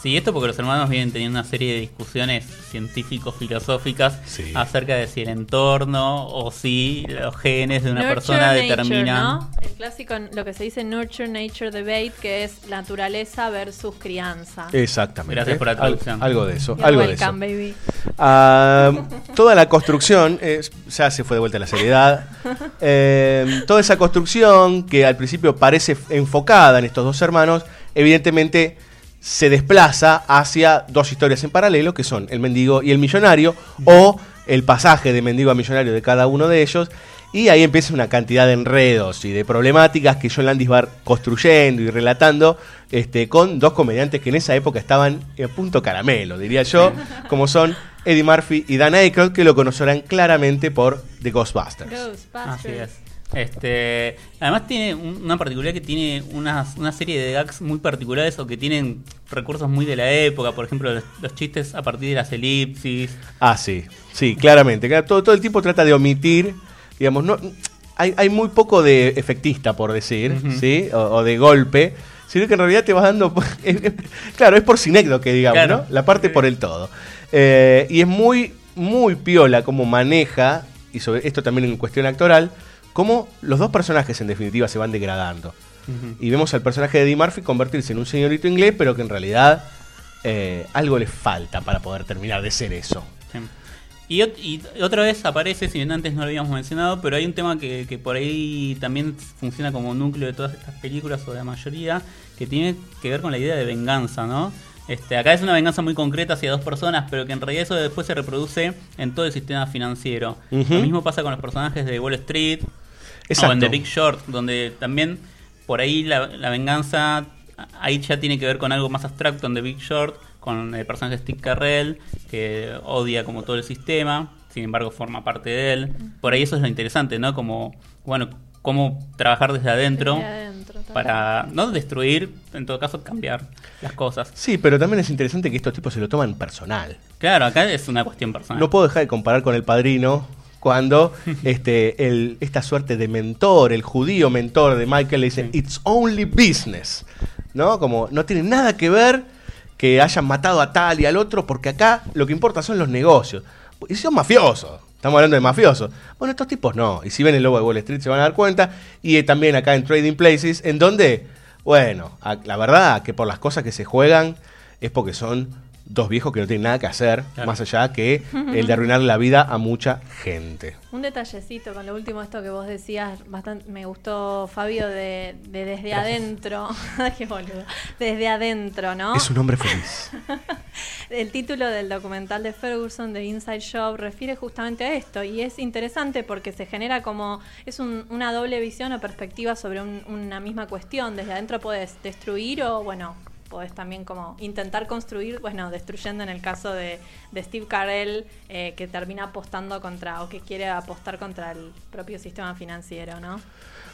Sí, esto porque los hermanos vienen teniendo una serie de discusiones científico-filosóficas acerca de si el entorno o si los genes de una Nurture persona nature, determinan. ¿no? El clásico, lo que se dice Nurture Nature Debate, que es naturaleza versus crianza. Exactamente. Gracias por la Al- traducción. algo de eso, algo de eso. baby. Ah, toda la construcción, eh, ya se fue de vuelta a la seriedad. Eh, toda esa construcción que al principio parece enfocada en estos dos hermanos, evidentemente se desplaza hacia dos historias en paralelo, que son el mendigo y el millonario, o el pasaje de mendigo a millonario de cada uno de ellos. Y ahí empieza una cantidad de enredos y de problemáticas que John Landis va construyendo y relatando este, con dos comediantes que en esa época estaban a punto caramelo, diría yo, como son Eddie Murphy y Dan Aykroyd, que lo conocerán claramente por The Ghostbusters. Así es. Este, además tiene un- una particularidad que tiene una serie de gags muy particulares o que tienen recursos muy de la época, por ejemplo los, los chistes a partir de las elipsis. Ah, sí, sí, claramente. Todo, todo el tiempo trata de omitir, digamos, no, hay, hay muy poco de efectista, por decir. ¿sí? O, o de golpe, sino que en realidad te vas dando... claro, es por sinécdoque, digamos, Claro. ¿no? La parte por el todo. Eh, y es muy, muy piola como maneja, y sobre esto también en cuestión actoral, cómo los dos personajes en definitiva se van degradando. Y vemos al personaje de Eddie Murphy convertirse en un señorito inglés, pero que en realidad eh, algo le falta para poder terminar de ser eso. Sí. Y, ot- y otra vez aparece, si bien antes no lo habíamos mencionado, pero hay un tema que, que por ahí también funciona como núcleo de todas estas películas o de la mayoría, que tiene que ver con la idea de venganza, ¿no? Este, acá es una venganza muy concreta hacia dos personas, pero que en realidad eso después se reproduce en todo el sistema financiero. Lo mismo pasa con los personajes de Wall Street Exacto. o en The Big Short, donde también por ahí la, la venganza, ahí ya tiene que ver con algo más abstracto en The Big Short, con el personaje de Steve Carrell, que odia como todo el sistema, sin embargo forma parte de él. Por ahí eso es lo interesante, ¿no? Como, bueno, cómo trabajar desde adentro, Desde adentro, tal para no destruir, en todo caso cambiar las cosas. Sí, pero también es interesante que estos tipos se lo toman personal. Claro, acá es una cuestión personal. No puedo dejar de comparar con el padrino cuando este, el, esta suerte de mentor, el judío mentor de Michael, le dice, It's only business. ¿No? Como no tiene nada que ver que hayan matado a tal y al otro, porque acá lo que importa son los negocios. Y son mafiosos. Estamos hablando de mafiosos. Bueno, estos tipos no. Y si ven el logo de Wall Street se van a dar cuenta. Y eh, también acá en Trading Places, en donde, bueno, a- la verdad que por las cosas que se juegan es porque son dos viejos que no tienen nada que hacer, Claro. más allá que el de arruinar la vida a mucha gente. Un detallecito con lo último esto que vos decías, bastante me gustó Fabio de, de desde adentro, qué boludo, desde adentro, ¿no? Es un hombre feliz. El título del documental de Ferguson de Inside Job refiere justamente a esto y es interesante porque se genera como es un- una doble visión o perspectiva sobre un- una misma cuestión. Desde adentro puedes destruir o bueno podés también como intentar construir, bueno, destruyendo en el caso de, de Steve Carell, eh, que termina apostando contra, o que quiere apostar contra el propio sistema financiero, ¿no?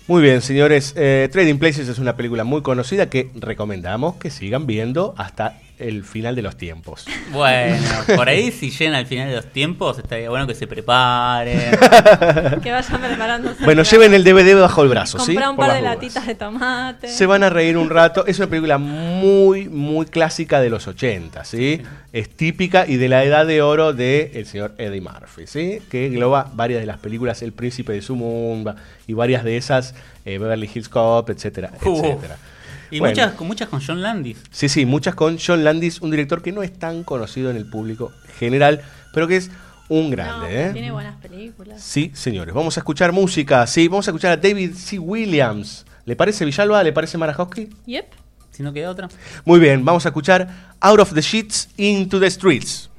Muy bien, señores. Eh, Trading Places es una película muy conocida que recomendamos que sigan viendo hasta el final de los tiempos. Bueno, por ahí si llegan al final de los tiempos, estaría bueno que se preparen. que vayan preparándose. Bueno, lleven el DVD bajo el brazo, ¿sí? Comprar un Por par de dudas. latitas de tomate. Se van a reír un rato. Es una película muy, muy clásica de los 80, ¿sí? Es típica y de la edad de oro del el señor Eddie Murphy, ¿sí? Que engloba varias de las películas El Príncipe de Sumumba y varias de esas, eh, Beverly Hills Cop, etcétera, Uh. etcétera. Y Bueno. muchas, con muchas con John Landis. Sí, sí, muchas con John Landis, un director que no es tan conocido en el público general, pero que es un grande, No, ¿eh? Tiene buenas películas. Sí, señores. Vamos a escuchar música, sí, vamos a escuchar a David C. Williams. ¿Le parece Villalba? ¿Le parece Marajowski? Yep. Si no queda otra. Muy bien, vamos a escuchar Out of the Sheets into the Streets.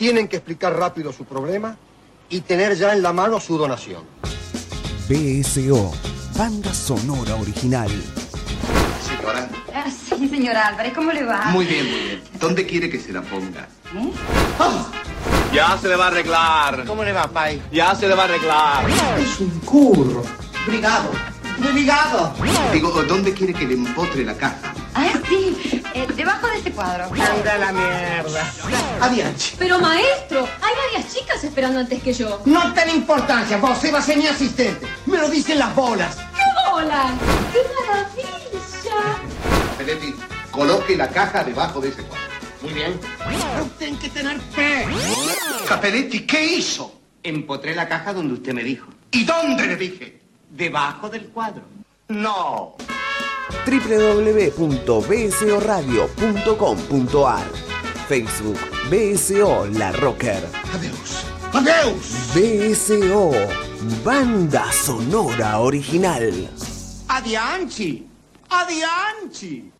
Tienen que explicar rápido su problema y tener ya en la mano su donación. BSO, banda sonora original. Señora, Ah, sí, señora Álvarez, ¿cómo le va? muy bien, muy bien. ¿Dónde quiere que se la ponga? ¿Eh? Ya se le va a arreglar. ¿Cómo le va, Pai? Ya se le va a arreglar. Es un curro. Brigado. Brigado. Digo, ¿dónde quiere que le empotre la caja? Eh, debajo de este cuadro. Anda la mierda. Adiante. Pero maestro, hay varias chicas esperando antes que yo. No ten importancia, vos ibas a ser mi asistente. Me lo dicen las bolas. ¡Qué bola! ¡Qué maravilla! Peletti, coloque la caja debajo de ese cuadro. Muy bien. Tienen que tener fe. Capelletti, ¿qué hizo? Empotré la caja donde usted me dijo. ¿Y dónde le dije? Debajo del cuadro. No. www.bsoradio.com.ar Facebook BSO La Rocker. Adiós. Adiós. BSO, banda sonora original. Adianchi. Adianchi.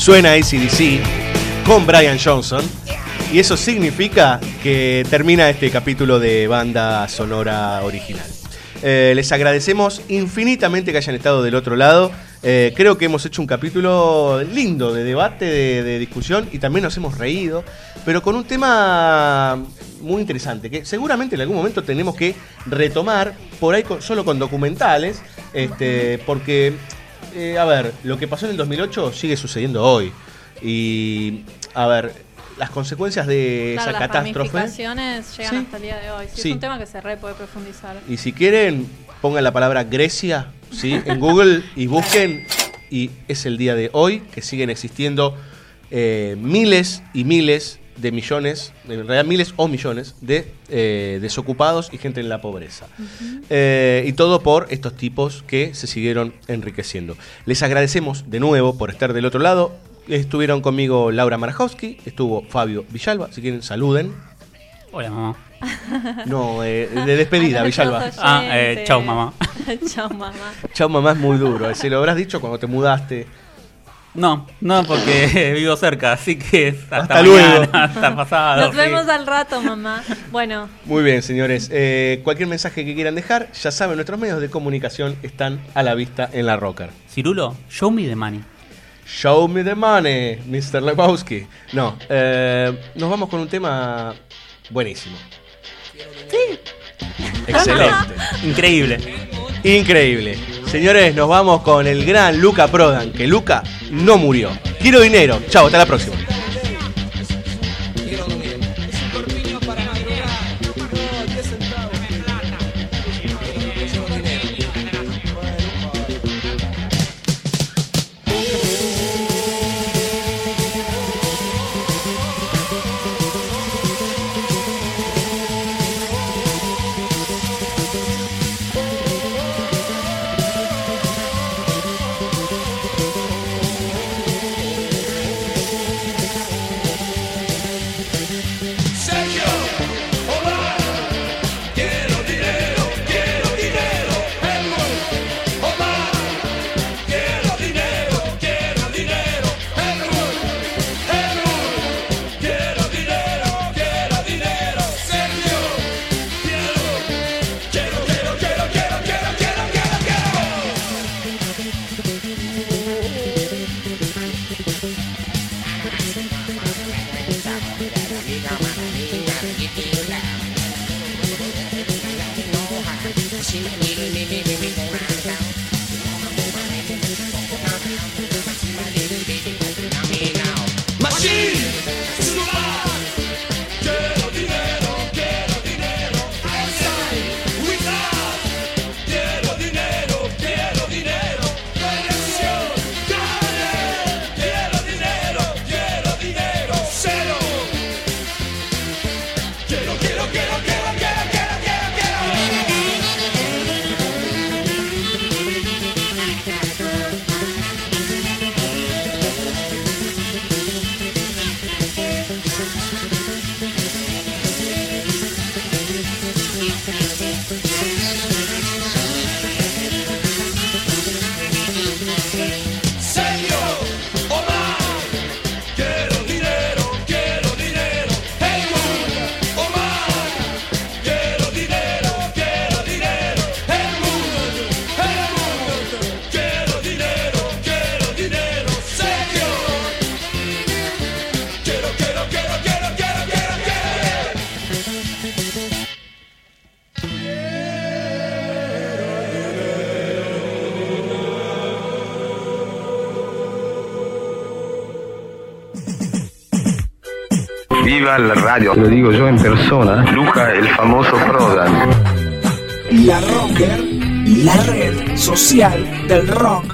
Suena ACDC con Brian Johnson. Y eso significa que termina este capítulo de banda sonora original. Eh, les agradecemos infinitamente que hayan estado del otro lado. Eh, creo que hemos hecho un capítulo lindo de debate, de, discusión y también nos hemos reído, pero con un tema muy interesante que seguramente en algún momento tenemos que retomar por ahí solo con documentales, este, porque, eh, a ver, lo que pasó en el 2008 sigue sucediendo hoy. Y, a ver, las consecuencias de Claro, esa las catástrofe. ramificaciones llegan hasta el día de hoy. Sí, Sí. Es un tema que se re puede profundizar. Y si quieren, pongan la palabra Grecia ¿sí? en Google y busquen. Y es el día de hoy que siguen existiendo eh, miles y miles de millones, en realidad miles o millones de eh, desocupados y gente en la pobreza. Eh, y todo por estos tipos que se siguieron enriqueciendo. Les agradecemos de nuevo por estar del otro lado. Estuvieron conmigo Laura Marajowski, estuvo Fabio Villalba. Si quieren, saluden. Hola, mamá. No, eh, de despedida, Villalba. Ah, eh, chau, mamá. chau, mamá. Chao mamá es muy duro. Se lo habrás dicho cuando te mudaste. No, no, porque vivo cerca, así que hasta, Hasta mañana, luego. hasta pasado. Nos sí. vemos al rato, mamá. Bueno, Muy bien, señores. Eh, cualquier mensaje que quieran dejar, ya saben, nuestros medios de comunicación están a la vista en la Rocker. Cirulo, show me the money. Show me the money, Mr. Lebowski. No, eh, nos vamos con un tema buenísimo. Excelente. Increíble. Increíble. Señores, nos vamos con el gran Luca Prodan, que Luca no murió. Quiero dinero. Chao, hasta la próxima. Viva la radio. Te lo digo yo en persona. Luja, el famoso Prodan. La Rocker, la red social del rock